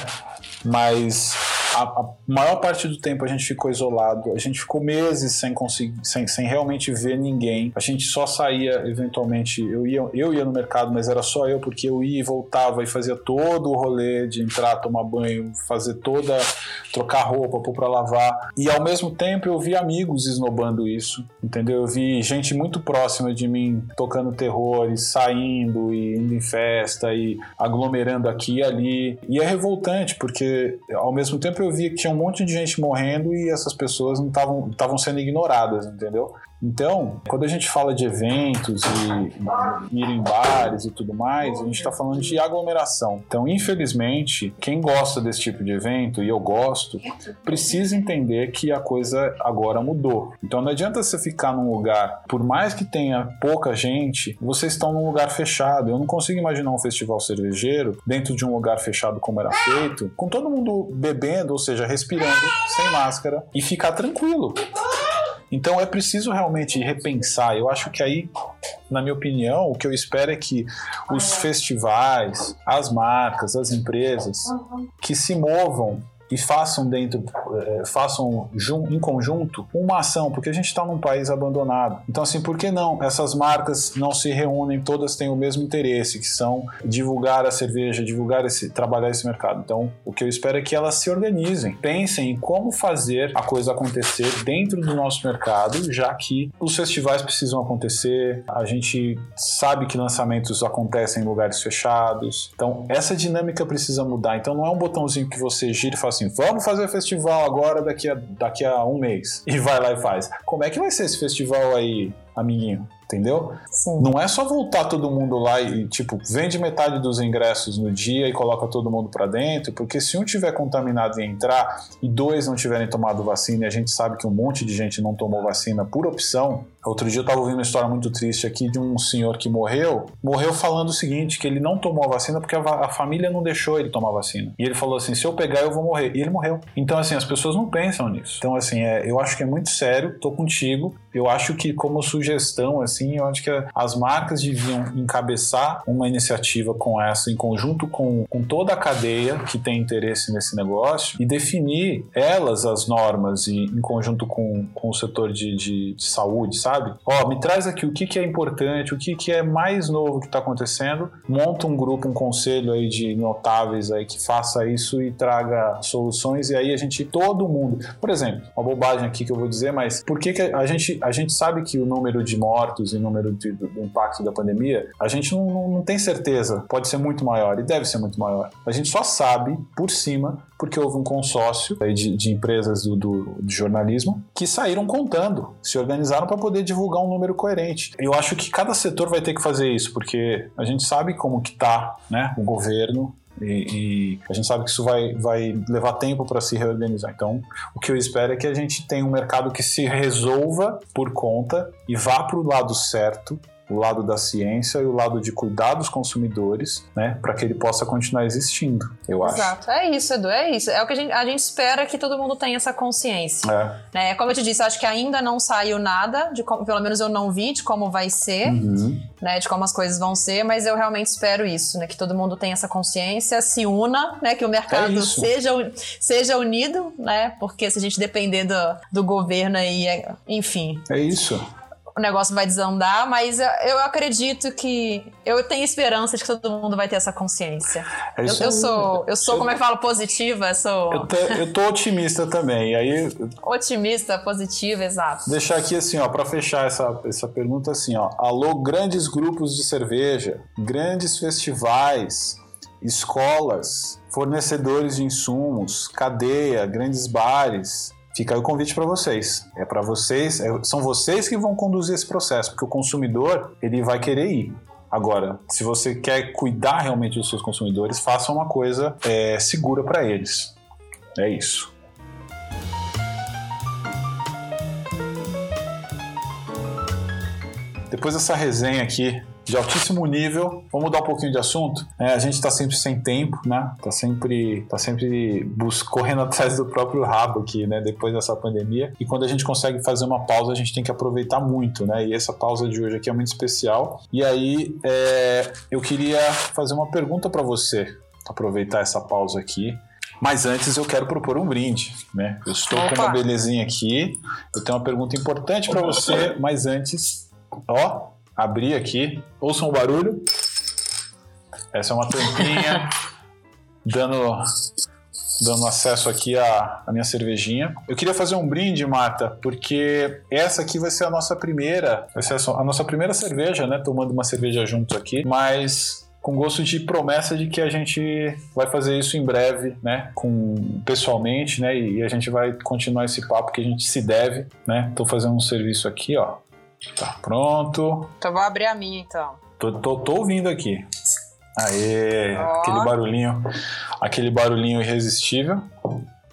Mas a, a, maior parte do tempo a gente ficou isolado, a gente ficou meses sem conseguir, sem, sem realmente ver ninguém. A gente só saía eventualmente, eu ia, eu ia no mercado, mas era só eu, porque eu ia e voltava e fazia todo o rolê de entrar, tomar banho, fazer toda, trocar roupa, pôr pra lavar. E ao mesmo tempo eu vi amigos esnobando isso, entendeu? Eu vi gente muito próxima de mim tocando terror e saindo e indo em festa e aglomerando aqui e ali. E é revoltante, porque ao mesmo tempo eu via que tinha um monte de gente morrendo e essas pessoas não estavam sendo ignoradas, entendeu? Então, quando a gente fala de eventos e, e ir em bares e tudo mais, a gente está falando de aglomeração. Então, infelizmente, quem gosta desse tipo de evento, e eu gosto, precisa entender que a coisa agora mudou. Então, não adianta você ficar num lugar, por mais que tenha pouca gente, vocês estão num lugar fechado. Eu não consigo imaginar um festival cervejeiro dentro de um lugar fechado como era feito, com todo mundo bebendo, ou seja, respirando, sem máscara, e ficar tranquilo. Então é preciso realmente repensar. Eu acho que aí, na minha opinião, o que eu espero é que os festivais, as marcas, as empresas que se movam e façam dentro, é, façam em conjunto uma ação, porque a gente está num país abandonado. Então, assim, por que não essas marcas não se reúnem, todas têm o mesmo interesse, que são divulgar a cerveja, divulgar esse, trabalhar esse mercado. Então, o que eu espero é que elas se organizem, pensem em como fazer a coisa acontecer dentro do nosso mercado, já que os festivais precisam acontecer, a gente sabe que lançamentos acontecem em lugares fechados. Então, essa dinâmica precisa mudar. Então, não é um botãozinho que você gira e fala assim, vamos fazer festival agora daqui a, daqui a um mês. E vai lá e faz. Como é que vai ser esse festival aí, amiguinho? Entendeu? Sim. Não é só voltar todo mundo lá e, tipo, vende metade dos ingressos no dia e coloca todo mundo para dentro, porque se um tiver contaminado e entrar e dois não tiverem tomado vacina, e a gente sabe que um monte de gente não tomou vacina por opção. Outro dia eu tava ouvindo uma história muito triste aqui de um senhor que morreu, morreu falando o seguinte, que ele não tomou a vacina porque a, a família não deixou ele tomar vacina. E ele falou assim, se eu pegar eu vou morrer. E ele morreu. Então, assim, as pessoas não pensam nisso. Então, assim, é, eu acho que é muito sério, tô contigo. Eu acho que como sugestão, assim, assim, eu acho que as marcas deviam encabeçar uma iniciativa com essa, em conjunto com, com toda a cadeia que tem interesse nesse negócio, e definir elas as normas e em conjunto com, com o setor de, de, de saúde, sabe? Ó, me traz aqui o que, que é importante, o que, que é mais novo que está acontecendo, monta um grupo, um conselho aí de notáveis aí que faça isso e traga soluções, e aí a gente, todo mundo, por exemplo, uma bobagem aqui que eu vou dizer, mas por que, que a gente, a gente sabe que o número de mortos em número de, do, do, impacto da pandemia, a gente não, não, não tem certeza. Pode ser muito maior e deve ser muito maior. A gente só sabe por cima porque houve um consórcio de, de empresas do, do, de jornalismo que saíram contando, se organizaram para poder divulgar um número coerente. Eu acho que cada setor vai ter que fazer isso, porque a gente sabe como que tá, né, o governo, e, e, a gente sabe que isso vai, vai levar tempo para se reorganizar. Então, o que eu espero é que a gente tenha um mercado que se resolva por conta e vá para o lado certo o lado da ciência e o lado de cuidar dos consumidores, né, para que ele possa continuar existindo, eu acho. Exato, é isso, Edu, é isso. É o que a gente, a gente espera que todo mundo tenha essa consciência. É. Né? Como eu te disse, acho que ainda não saiu nada, de como, pelo menos eu não vi de como vai ser, uhum. né, de como as coisas vão ser, mas eu realmente espero isso, né, que todo mundo tenha essa consciência, se una, né, que o mercado é seja, seja unido, né, porque se a gente depender do, do governo aí, é, enfim. É isso o negócio vai desandar, mas eu acredito que eu tenho esperança de que todo mundo vai ter essa consciência. É eu, eu, sou, eu sou, como é que fala, positiva, sou... Eu, te, eu tô otimista também, aí... Otimista, positiva, exato. Deixar aqui assim, ó, para fechar essa, essa pergunta assim, ó, alô grandes grupos de cerveja, grandes festivais, escolas, fornecedores de insumos, cadeia, grandes bares, Fica aí o convite para vocês. É para vocês, é, são vocês que vão conduzir esse processo, porque o consumidor ele vai querer ir. Agora, se você quer cuidar realmente dos seus consumidores, faça uma coisa é, segura para eles. É isso. Depois dessa resenha aqui de altíssimo nível. Vamos mudar um pouquinho de assunto. É, a gente está sempre sem tempo, né? Tá sempre, tá sempre correndo atrás do próprio rabo aqui, né? Depois dessa pandemia. E quando a gente consegue fazer uma pausa, a gente tem que aproveitar muito, né? E essa pausa de hoje aqui é muito especial. E aí, é, eu queria fazer uma pergunta para você. Aproveitar essa pausa aqui. Mas antes eu quero propor um brinde, né? Eu estou Opa. com uma belezinha aqui. Eu tenho uma pergunta importante para você, mas antes, ó, abrir aqui. Ouçam o barulho. Essa é uma tampinha dando, dando acesso aqui à, à minha cervejinha. Eu queria fazer um brinde, Marta, porque essa aqui vai ser a nossa primeira, vai ser a nossa primeira cerveja, né? Tomando uma cerveja juntos aqui, mas com gosto de promessa de que a gente vai fazer isso em breve, né, com pessoalmente, né, e a gente vai continuar esse papo que a gente se deve, né? Tô fazendo um serviço aqui, ó, Tá pronto. Então vou abrir a minha então. Tô, tô, tô ouvindo aqui. Aê, aquele barulhinho, aquele barulhinho irresistível.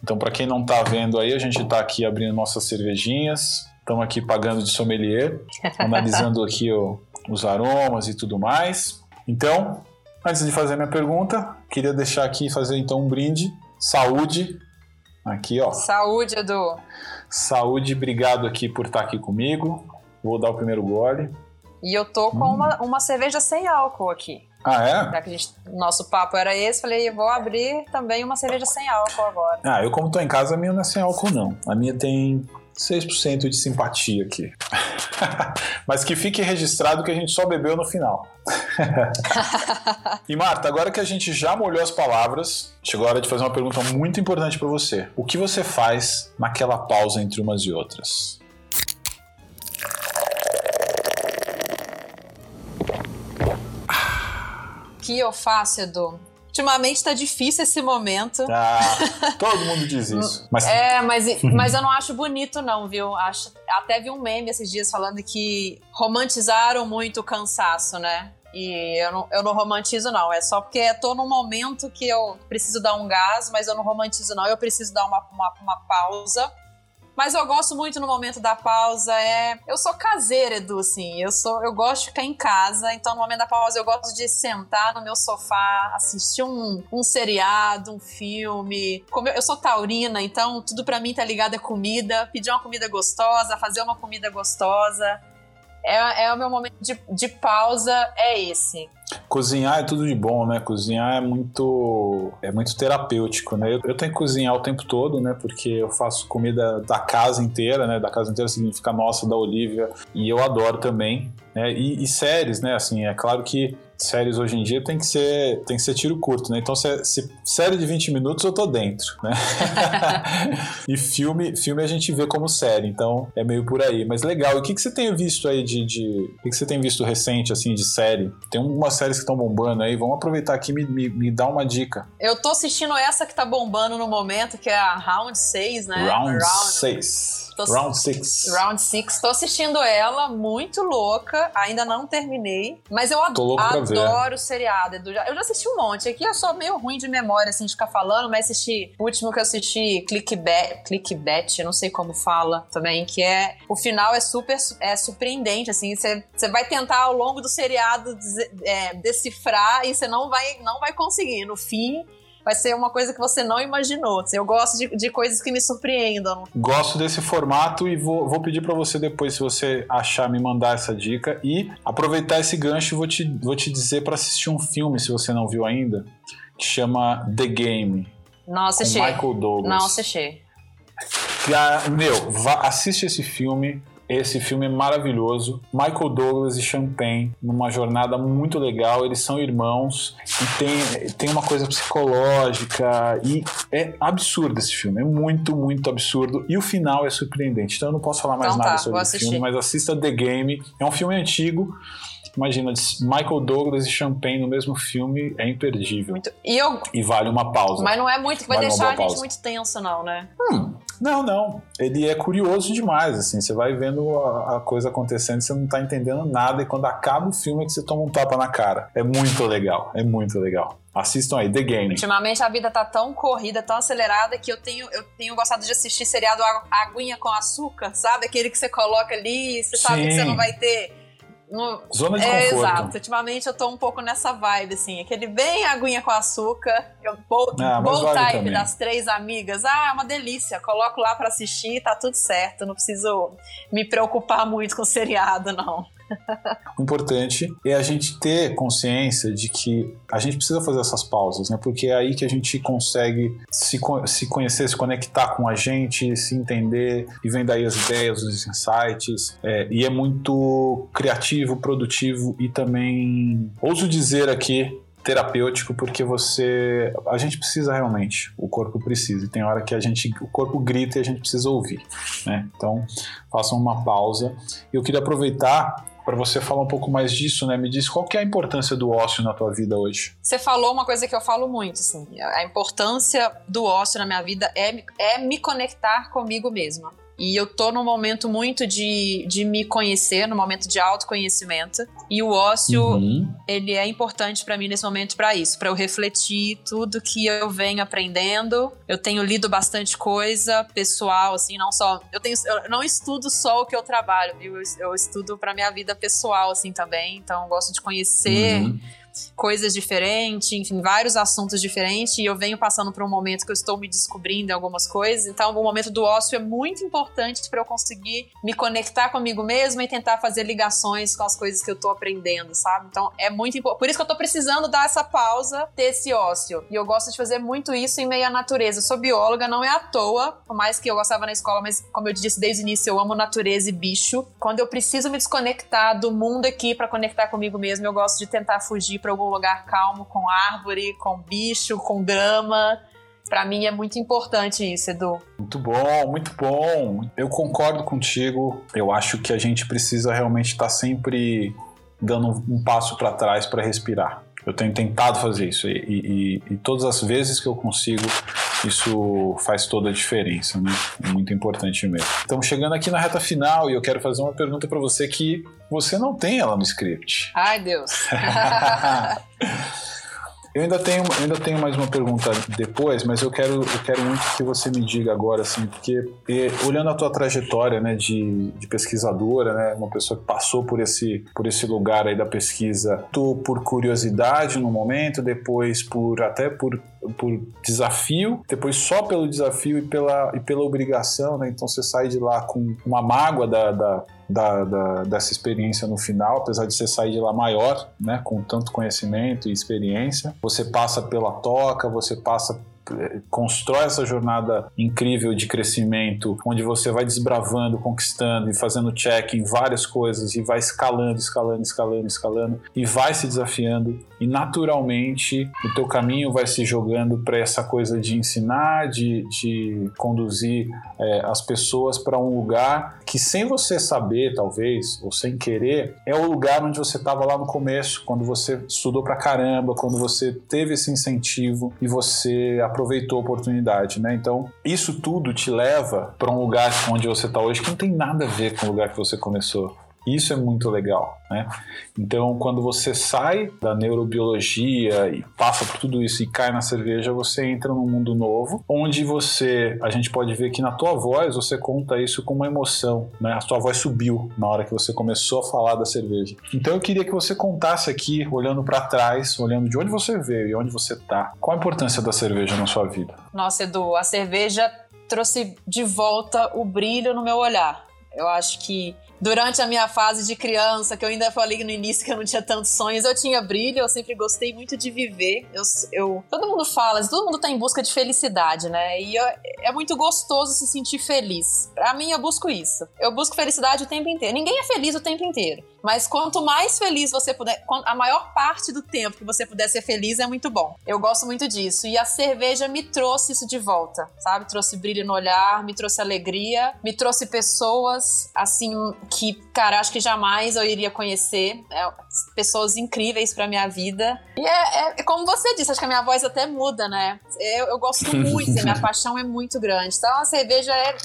Então, para quem não tá vendo aí, a gente tá aqui abrindo nossas cervejinhas. Estamos aqui pagando de sommelier, analisando aqui o, os aromas e tudo mais. Então, antes de fazer minha pergunta, queria deixar aqui fazer então um brinde. Saúde. Aqui, ó. Saúde, Edu. Saúde, obrigado aqui por estar aqui comigo. Vou dar o primeiro gole. E eu tô com hum. uma, uma cerveja sem álcool aqui. Ah, é? Já que gente, nosso papo era esse, falei, vou abrir também uma cerveja sem álcool agora. Ah, eu como tô em casa, a minha não é sem álcool, não. A minha tem 6% de simpatia aqui. Mas que fique registrado que a gente só bebeu no final. e Marta, agora que a gente já molhou as palavras, chegou a hora de fazer uma pergunta muito importante para você. O que você faz naquela pausa entre umas e outras? Que eu faço, Edu? Ultimamente tá difícil esse momento. Ah, todo mundo diz isso. Mas... É, mas, mas eu não acho bonito, não, viu? Acho, até vi um meme esses dias falando que romantizaram muito o cansaço, né? E eu não, eu não romantizo, não. É só porque tô num momento que eu preciso dar um gás, mas eu não romantizo, não. Eu preciso dar uma, uma, uma pausa mas eu gosto muito no momento da pausa. É, eu sou caseira, Edu, assim. Eu sou, eu gosto de ficar em casa. Então, no momento da pausa, eu gosto de sentar no meu sofá, assistir um, um seriado, um filme. Como eu, eu sou taurina, então tudo para mim tá ligado a comida. Pedir uma comida gostosa, fazer uma comida gostosa. É, é o meu momento de, de pausa, é esse. Cozinhar é tudo de bom, né? Cozinhar é muito é muito terapêutico, né? Eu, eu, tenho que cozinhar o tempo todo, né? Porque eu faço comida da casa inteira, né? Da casa inteira significa nossa, da Olivia, e eu adoro também. Né? E, e séries, né? Assim, é claro que séries hoje em dia tem que ser, tem que ser tiro curto, né? Então, se, se série de 20 minutos, eu tô dentro, né? e filme, filme a gente vê como série, então é meio por aí. Mas legal, e o que, que você tem visto aí de. de o que, que você tem visto recente, assim, de série? Tem umas séries que estão bombando aí, vamos aproveitar aqui e me, me, me dá uma dica. Eu tô assistindo essa que tá bombando no momento, que é a Round 6, né? Round 6. Tô, Round 6. Round 6. Tô assistindo ela, muito louca. Ainda não terminei. Mas eu adoro, adoro o seriado. Eu já assisti um monte. Aqui eu sou meio ruim de memória, assim, de ficar falando, mas assisti. O último que eu assisti, Clickbait, Clickbait, eu não sei como fala também, que é. O final é super é surpreendente, assim. Você vai tentar ao longo do seriado é, decifrar e você não vai, não vai conseguir. No fim vai ser uma coisa que você não imaginou. Assim, eu gosto de, de coisas que me surpreendam. Gosto desse formato e vou, vou pedir para você depois, se você achar, me mandar essa dica. E aproveitar esse gancho, vou te, vou te dizer para assistir um filme, se você não viu ainda, que chama The Game. Não assisti. Michael Douglas. Não assisti. Meu, vá, assiste esse filme esse filme é maravilhoso. Michael Douglas e Champagne, numa jornada muito legal. Eles são irmãos e tem, tem uma coisa psicológica. E é absurdo esse filme. É muito, muito absurdo. E o final é surpreendente. Então eu não posso falar mais então, nada tá, sobre o filme, mas assista The Game. É um filme antigo. Imagina, Michael Douglas e Champagne no mesmo filme é imperdível. Muito. E, eu... e vale uma pausa. Mas não é muito que vai vale deixar a gente muito tenso, não, né? Hum, Não, não. Ele é curioso demais, assim. Você vai vendo a, a coisa acontecendo, você não tá entendendo nada, e quando acaba o filme é que você toma um tapa na cara. É muito legal, é muito legal. Assistam aí, The Game. Ultimamente a vida tá tão corrida, tão acelerada, que eu tenho, eu tenho gostado de assistir seriado Aguinha com Açúcar, sabe? Aquele que você coloca ali, você Sim. sabe que você não vai ter no... Zona de é, conforto. Exato. Ultimamente eu tô um pouco nessa vibe, assim. Aquele bem aguinha com açúcar. Eu vou, ah, vale type das três amigas. Ah, é uma delícia. Coloco lá para assistir tá tudo certo. Não preciso me preocupar muito com o seriado, não. O importante é a gente ter consciência de que a gente precisa fazer essas pausas, né? Porque é aí que a gente consegue se, se conhecer, se conectar com a gente, se entender e vem daí as ideias, os insights. É, e é muito criativo, produtivo e também, ouso dizer aqui, terapêutico porque você a gente precisa realmente o corpo precisa e tem hora que a gente o corpo grita e a gente precisa ouvir né então façam uma pausa eu queria aproveitar para você falar um pouco mais disso, né? Me diz qual que é a importância do ócio na tua vida hoje? Você falou uma coisa que eu falo muito, assim, a importância do ócio na minha vida é, é me conectar comigo mesma. E eu tô num momento muito de, de me conhecer, num momento de autoconhecimento. E o ócio, uhum. ele é importante para mim nesse momento para isso, para eu refletir tudo que eu venho aprendendo. Eu tenho lido bastante coisa pessoal, assim, não só. Eu, tenho, eu não estudo só o que eu trabalho, viu? Eu, eu estudo para minha vida pessoal, assim, também. Então, eu gosto de conhecer. Uhum coisas diferentes, enfim, vários assuntos diferentes, e eu venho passando por um momento que eu estou me descobrindo em algumas coisas, então o momento do ócio é muito importante para eu conseguir me conectar comigo mesma e tentar fazer ligações com as coisas que eu estou aprendendo, sabe? Então é muito importante. Por isso que eu estou precisando dar essa pausa, ter esse ócio. E eu gosto de fazer muito isso em meio à natureza. Eu sou bióloga, não é à toa, por mais que eu gostava na escola, mas como eu disse desde o início, eu amo natureza e bicho. Quando eu preciso me desconectar do mundo aqui para conectar comigo mesmo, eu gosto de tentar fugir para algum lugar calmo, com árvore, com bicho, com grama. Para mim é muito importante isso, Edu. Muito bom, muito bom. Eu concordo contigo. Eu acho que a gente precisa realmente estar tá sempre dando um passo para trás para respirar. Eu tenho tentado fazer isso e, e, e, todas as vezes que eu consigo, isso faz toda a diferença, né? É muito importante mesmo. Estamos chegando aqui na reta final e eu quero fazer uma pergunta para você que você não tem ela no script. Ai, Deus. Eu ainda tenho, ainda tenho mais uma pergunta depois, mas eu quero, eu quero muito que você me diga agora, assim, porque e, olhando a tua trajetória, né, de, de pesquisadora, né, uma pessoa que passou por esse, por esse lugar aí da pesquisa, tu por curiosidade no momento, depois por até por por desafio, depois só pelo desafio e pela, e pela obrigação, né? Então você sai de lá com uma mágoa da, da, da, da, dessa experiência no final, apesar de você sair de lá maior, né? Com tanto conhecimento e experiência. Você passa pela toca, você passa constrói essa jornada incrível de crescimento, onde você vai desbravando, conquistando e fazendo check em várias coisas e vai escalando, escalando, escalando, escalando e vai se desafiando e naturalmente o teu caminho vai se jogando para essa coisa de ensinar, de, de conduzir é, as pessoas para um lugar que sem você saber, talvez, ou sem querer, é o lugar onde você estava lá no começo, quando você estudou pra caramba, quando você teve esse incentivo e você aproveitou a oportunidade, né? Então, isso tudo te leva para um lugar onde você está hoje que não tem nada a ver com o lugar que você começou. Isso é muito legal, né? Então, quando você sai da neurobiologia e passa por tudo isso e cai na cerveja, você entra num mundo novo, onde você, a gente pode ver que na tua voz você conta isso com uma emoção, né? A tua voz subiu na hora que você começou a falar da cerveja. Então, eu queria que você contasse aqui, olhando para trás, olhando de onde você veio e onde você tá, qual a importância da cerveja na sua vida? Nossa, Edu, a cerveja trouxe de volta o brilho no meu olhar. Eu acho que durante a minha fase de criança, que eu ainda falei no início que eu não tinha tantos sonhos, eu tinha brilho, eu sempre gostei muito de viver. Eu, eu todo mundo fala, todo mundo tá em busca de felicidade, né? E eu, é muito gostoso se sentir feliz. Pra mim, eu busco isso. Eu busco felicidade o tempo inteiro. Ninguém é feliz o tempo inteiro. Mas quanto mais feliz você puder, a maior parte do tempo que você puder ser feliz é muito bom. Eu gosto muito disso. E a cerveja me trouxe isso de volta, sabe? Trouxe brilho no olhar, me trouxe alegria, me trouxe pessoas, assim, que, cara, acho que jamais eu iria conhecer. É, pessoas incríveis pra minha vida. E é, é, é, como você disse, acho que a minha voz até muda, né? Eu, eu gosto muito, minha paixão é muito grande. Então a cerveja é.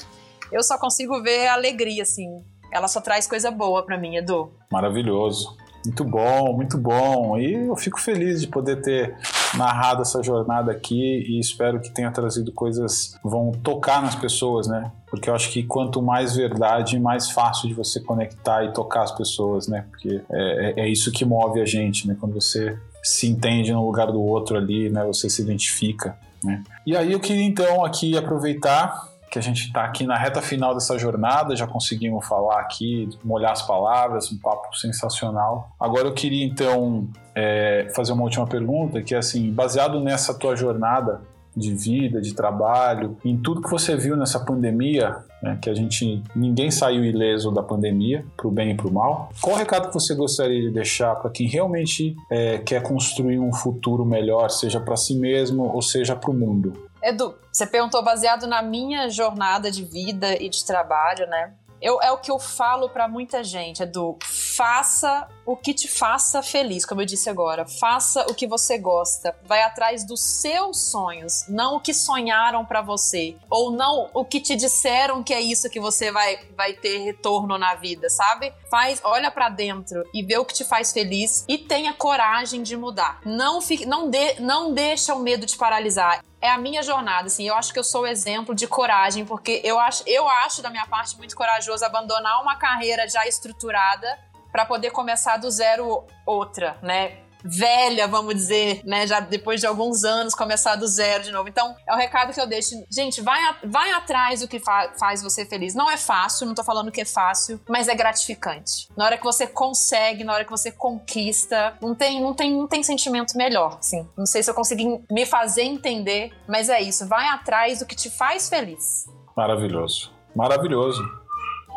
Eu só consigo ver alegria, assim ela só traz coisa boa para mim, Edu. Maravilhoso. Muito bom, muito bom. E eu fico feliz de poder ter narrado essa jornada aqui e espero que tenha trazido coisas vão tocar nas pessoas, né? Porque eu acho que quanto mais verdade, mais fácil de você conectar e tocar as pessoas, né? Porque é, é, é isso que move a gente, né? Quando você se entende no lugar do outro ali, né? Você se identifica, né? E aí eu queria então aqui aproveitar que a gente está aqui na reta final dessa jornada, já conseguimos falar aqui, molhar as palavras, um papo sensacional. Agora eu queria então é, fazer uma última pergunta, que é assim, baseado nessa tua jornada de vida, de trabalho, em tudo que você viu nessa pandemia, né, que a gente ninguém saiu ileso da pandemia, para o bem e para o mal. Qual o recado que você gostaria de deixar para quem realmente é, quer construir um futuro melhor, seja para si mesmo ou seja para o mundo? Edu, você perguntou baseado na minha jornada de vida e de trabalho, né? Eu, é o que eu falo para muita gente, Edu. Faça o que te faça feliz, como eu disse agora. Faça o que você gosta. Vai atrás dos seus sonhos, não o que sonharam para você, ou não o que te disseram que é isso que você vai, vai ter retorno na vida, sabe? Faz, olha para dentro e vê o que te faz feliz e tenha coragem de mudar. Não fique, não, de, não deixa o medo te paralisar é a minha jornada, assim, eu acho que eu sou o exemplo de coragem, porque eu acho, eu acho da minha parte muito corajoso abandonar uma carreira já estruturada para poder começar do zero outra, né? Velha, vamos dizer, né? Já depois de alguns anos, começar do zero de novo. Então, é o recado que eu deixo. Gente, vai, vai atrás do que fa faz você feliz. Não é fácil, não tô falando que é fácil, mas é gratificante. Na hora que você consegue, na hora que você conquista, não tem, não tem, não tem sentimento melhor, assim. Não sei se eu consegui me fazer entender, mas é isso. Vai atrás do que te faz feliz. Maravilhoso. Maravilhoso.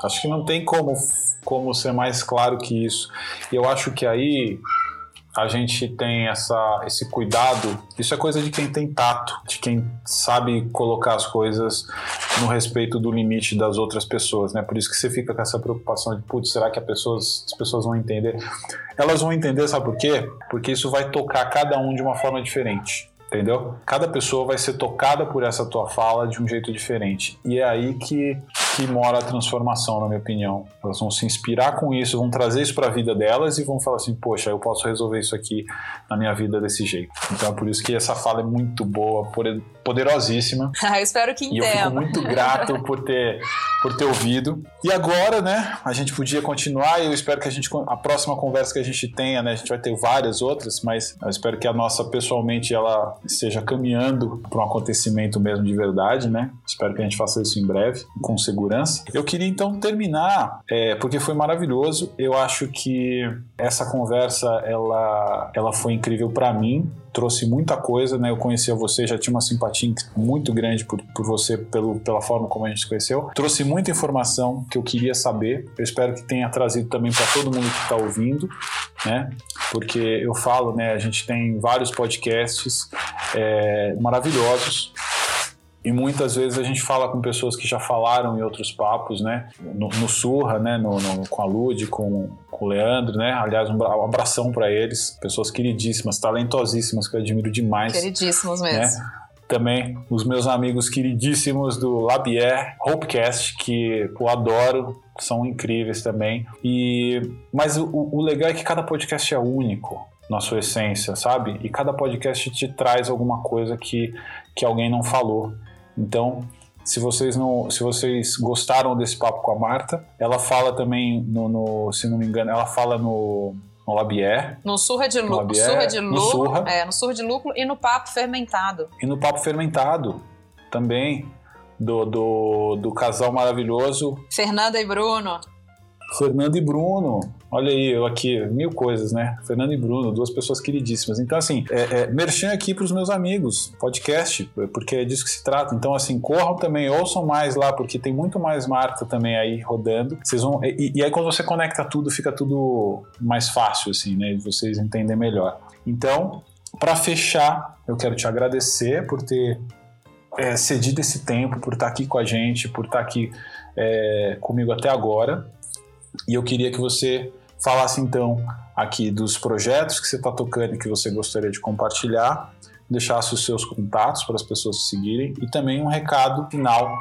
Acho que não tem como, como ser mais claro que isso. Eu acho que aí a gente tem essa, esse cuidado, isso é coisa de quem tem tato, de quem sabe colocar as coisas no respeito do limite das outras pessoas, né? Por isso que você fica com essa preocupação de, putz, será que as pessoas, as pessoas vão entender? Elas vão entender, sabe por quê? Porque isso vai tocar cada um de uma forma diferente entendeu? Cada pessoa vai ser tocada por essa tua fala de um jeito diferente. E é aí que, que mora a transformação, na minha opinião. Elas vão se inspirar com isso, vão trazer isso para a vida delas e vão falar assim: poxa, eu posso resolver isso aqui na minha vida desse jeito. Então é por isso que essa fala é muito boa, poderosíssima. eu espero que entenda. E eu fico muito grato por ter, por ter ouvido. E agora, né, a gente podia continuar e eu espero que a gente, a próxima conversa que a gente tenha, né, a gente vai ter várias outras, mas eu espero que a nossa pessoalmente ela esteja caminhando para um acontecimento mesmo de verdade, né? Espero que a gente faça isso em breve, com segurança. Eu queria então terminar, é, porque foi maravilhoso. Eu acho que essa conversa ela, ela foi incrível para mim trouxe muita coisa, né? Eu conhecia você, já tinha uma simpatia muito grande por, por você, pelo, pela forma como a gente se conheceu. Trouxe muita informação que eu queria saber. Eu espero que tenha trazido também para todo mundo que está ouvindo, né? Porque eu falo, né? A gente tem vários podcasts é, maravilhosos e muitas vezes a gente fala com pessoas que já falaram em outros papos, né? No, no Surra, né? No, no, com a Lud, com, com o Leandro, né? Aliás, um abração para eles. Pessoas queridíssimas, talentosíssimas, que eu admiro demais. Queridíssimos mesmo. Né? Também os meus amigos queridíssimos do Labier, Hopecast, que eu adoro, são incríveis também. E Mas o, o legal é que cada podcast é único na sua essência, sabe? E cada podcast te traz alguma coisa que, que alguém não falou. Então, se vocês não, se vocês gostaram desse papo com a Marta, ela fala também no, no se não me engano, ela fala no no Labier. No surra de lúpulo. Surra de lúpulo. No surra. É, no surra de lúpulo e no papo fermentado. E no papo fermentado também. Do, do, do casal maravilhoso. Fernanda e Bruno. Fernanda e Bruno. Olha aí, eu aqui, mil coisas, né? Fernando e Bruno, duas pessoas queridíssimas. Então, assim, é, é, merchan aqui para os meus amigos, podcast, porque é disso que se trata. Então, assim, corram também, ouçam mais lá, porque tem muito mais marca também aí rodando. Vocês vão. E, e aí, quando você conecta tudo, fica tudo mais fácil, assim, né? Vocês entenderem melhor. Então, para fechar, eu quero te agradecer por ter é, cedido esse tempo, por estar aqui com a gente, por estar aqui é, comigo até agora. E eu queria que você falasse então aqui dos projetos que você está tocando e que você gostaria de compartilhar, deixasse os seus contatos para as pessoas te seguirem e também um recado final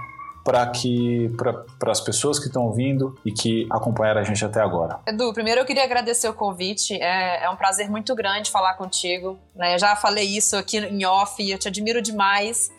para que para as pessoas que estão ouvindo e que acompanharam a gente até agora. Edu, primeiro eu queria agradecer o convite. É, é um prazer muito grande falar contigo. Né? Já falei isso aqui em off. Eu te admiro demais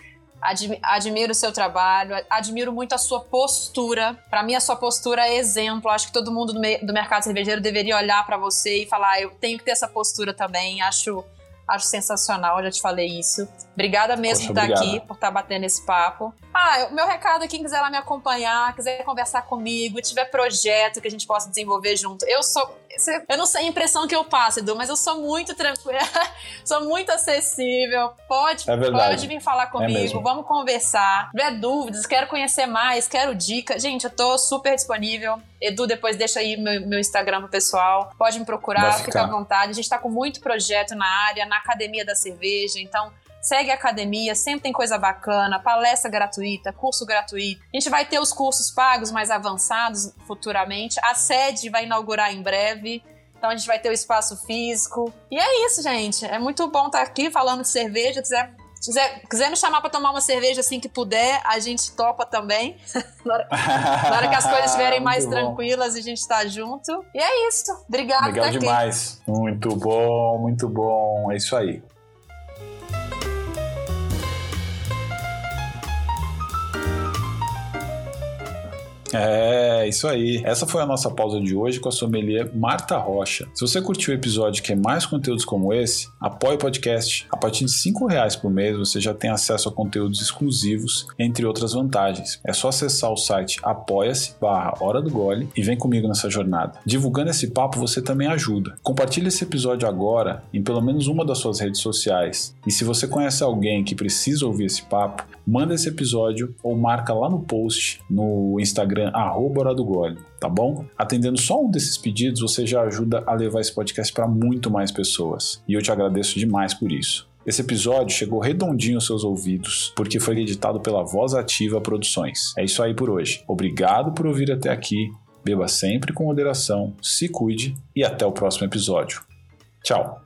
admiro o seu trabalho, admiro muito a sua postura. Para mim, a sua postura é exemplo. Acho que todo mundo do, do mercado cervejeiro deveria olhar para você e falar: ah, eu tenho que ter essa postura também. Acho, acho sensacional, já te falei isso. Obrigada mesmo Poxa, por estar aqui, por estar batendo esse papo. Ah, o meu recado, quem quiser lá me acompanhar, quiser conversar comigo, tiver projeto que a gente possa desenvolver junto. Eu sou. Eu não sei a impressão que eu passo, Edu, mas eu sou muito tranquila, sou muito acessível. Pode, é pode vir falar é comigo, é vamos conversar. Se tiver dúvidas, quero conhecer mais, quero dica. Gente, eu tô super disponível. Edu, depois deixa aí meu, meu Instagram pro pessoal. Pode me procurar, fica à vontade. A gente tá com muito projeto na área, na Academia da Cerveja, então Segue a academia, sempre tem coisa bacana, palestra gratuita, curso gratuito. A gente vai ter os cursos pagos mais avançados futuramente. A sede vai inaugurar em breve. Então a gente vai ter o espaço físico. E é isso, gente. É muito bom estar aqui falando de cerveja. Quiser quiser, quiser me chamar para tomar uma cerveja assim que puder, a gente topa também. na, hora, na, hora, que as coisas estiverem mais tranquilas, a gente tá junto. E é isso. Obrigado. Legal demais. Muito bom, muito bom. É isso aí. É, isso aí. Essa foi a nossa pausa de hoje com a sommelier Marta Rocha. Se você curtiu o episódio e quer mais conteúdos como esse, apoie o podcast. A partir de R$ reais por mês você já tem acesso a conteúdos exclusivos, entre outras vantagens. É só acessar o site apoia-se barra Hora do Gole e vem comigo nessa jornada. Divulgando esse papo você também ajuda. Compartilhe esse episódio agora em pelo menos uma das suas redes sociais. E se você conhece alguém que precisa ouvir esse papo, manda esse episódio ou marca lá no post no Instagram arroba do Gole, tá bom? Atendendo só um desses pedidos, você já ajuda a levar esse podcast para muito mais pessoas. E eu te agradeço demais por isso. Esse episódio chegou redondinho aos seus ouvidos, porque foi editado pela Voz Ativa Produções. É isso aí por hoje. Obrigado por ouvir até aqui. Beba sempre com moderação, se cuide e até o próximo episódio. Tchau!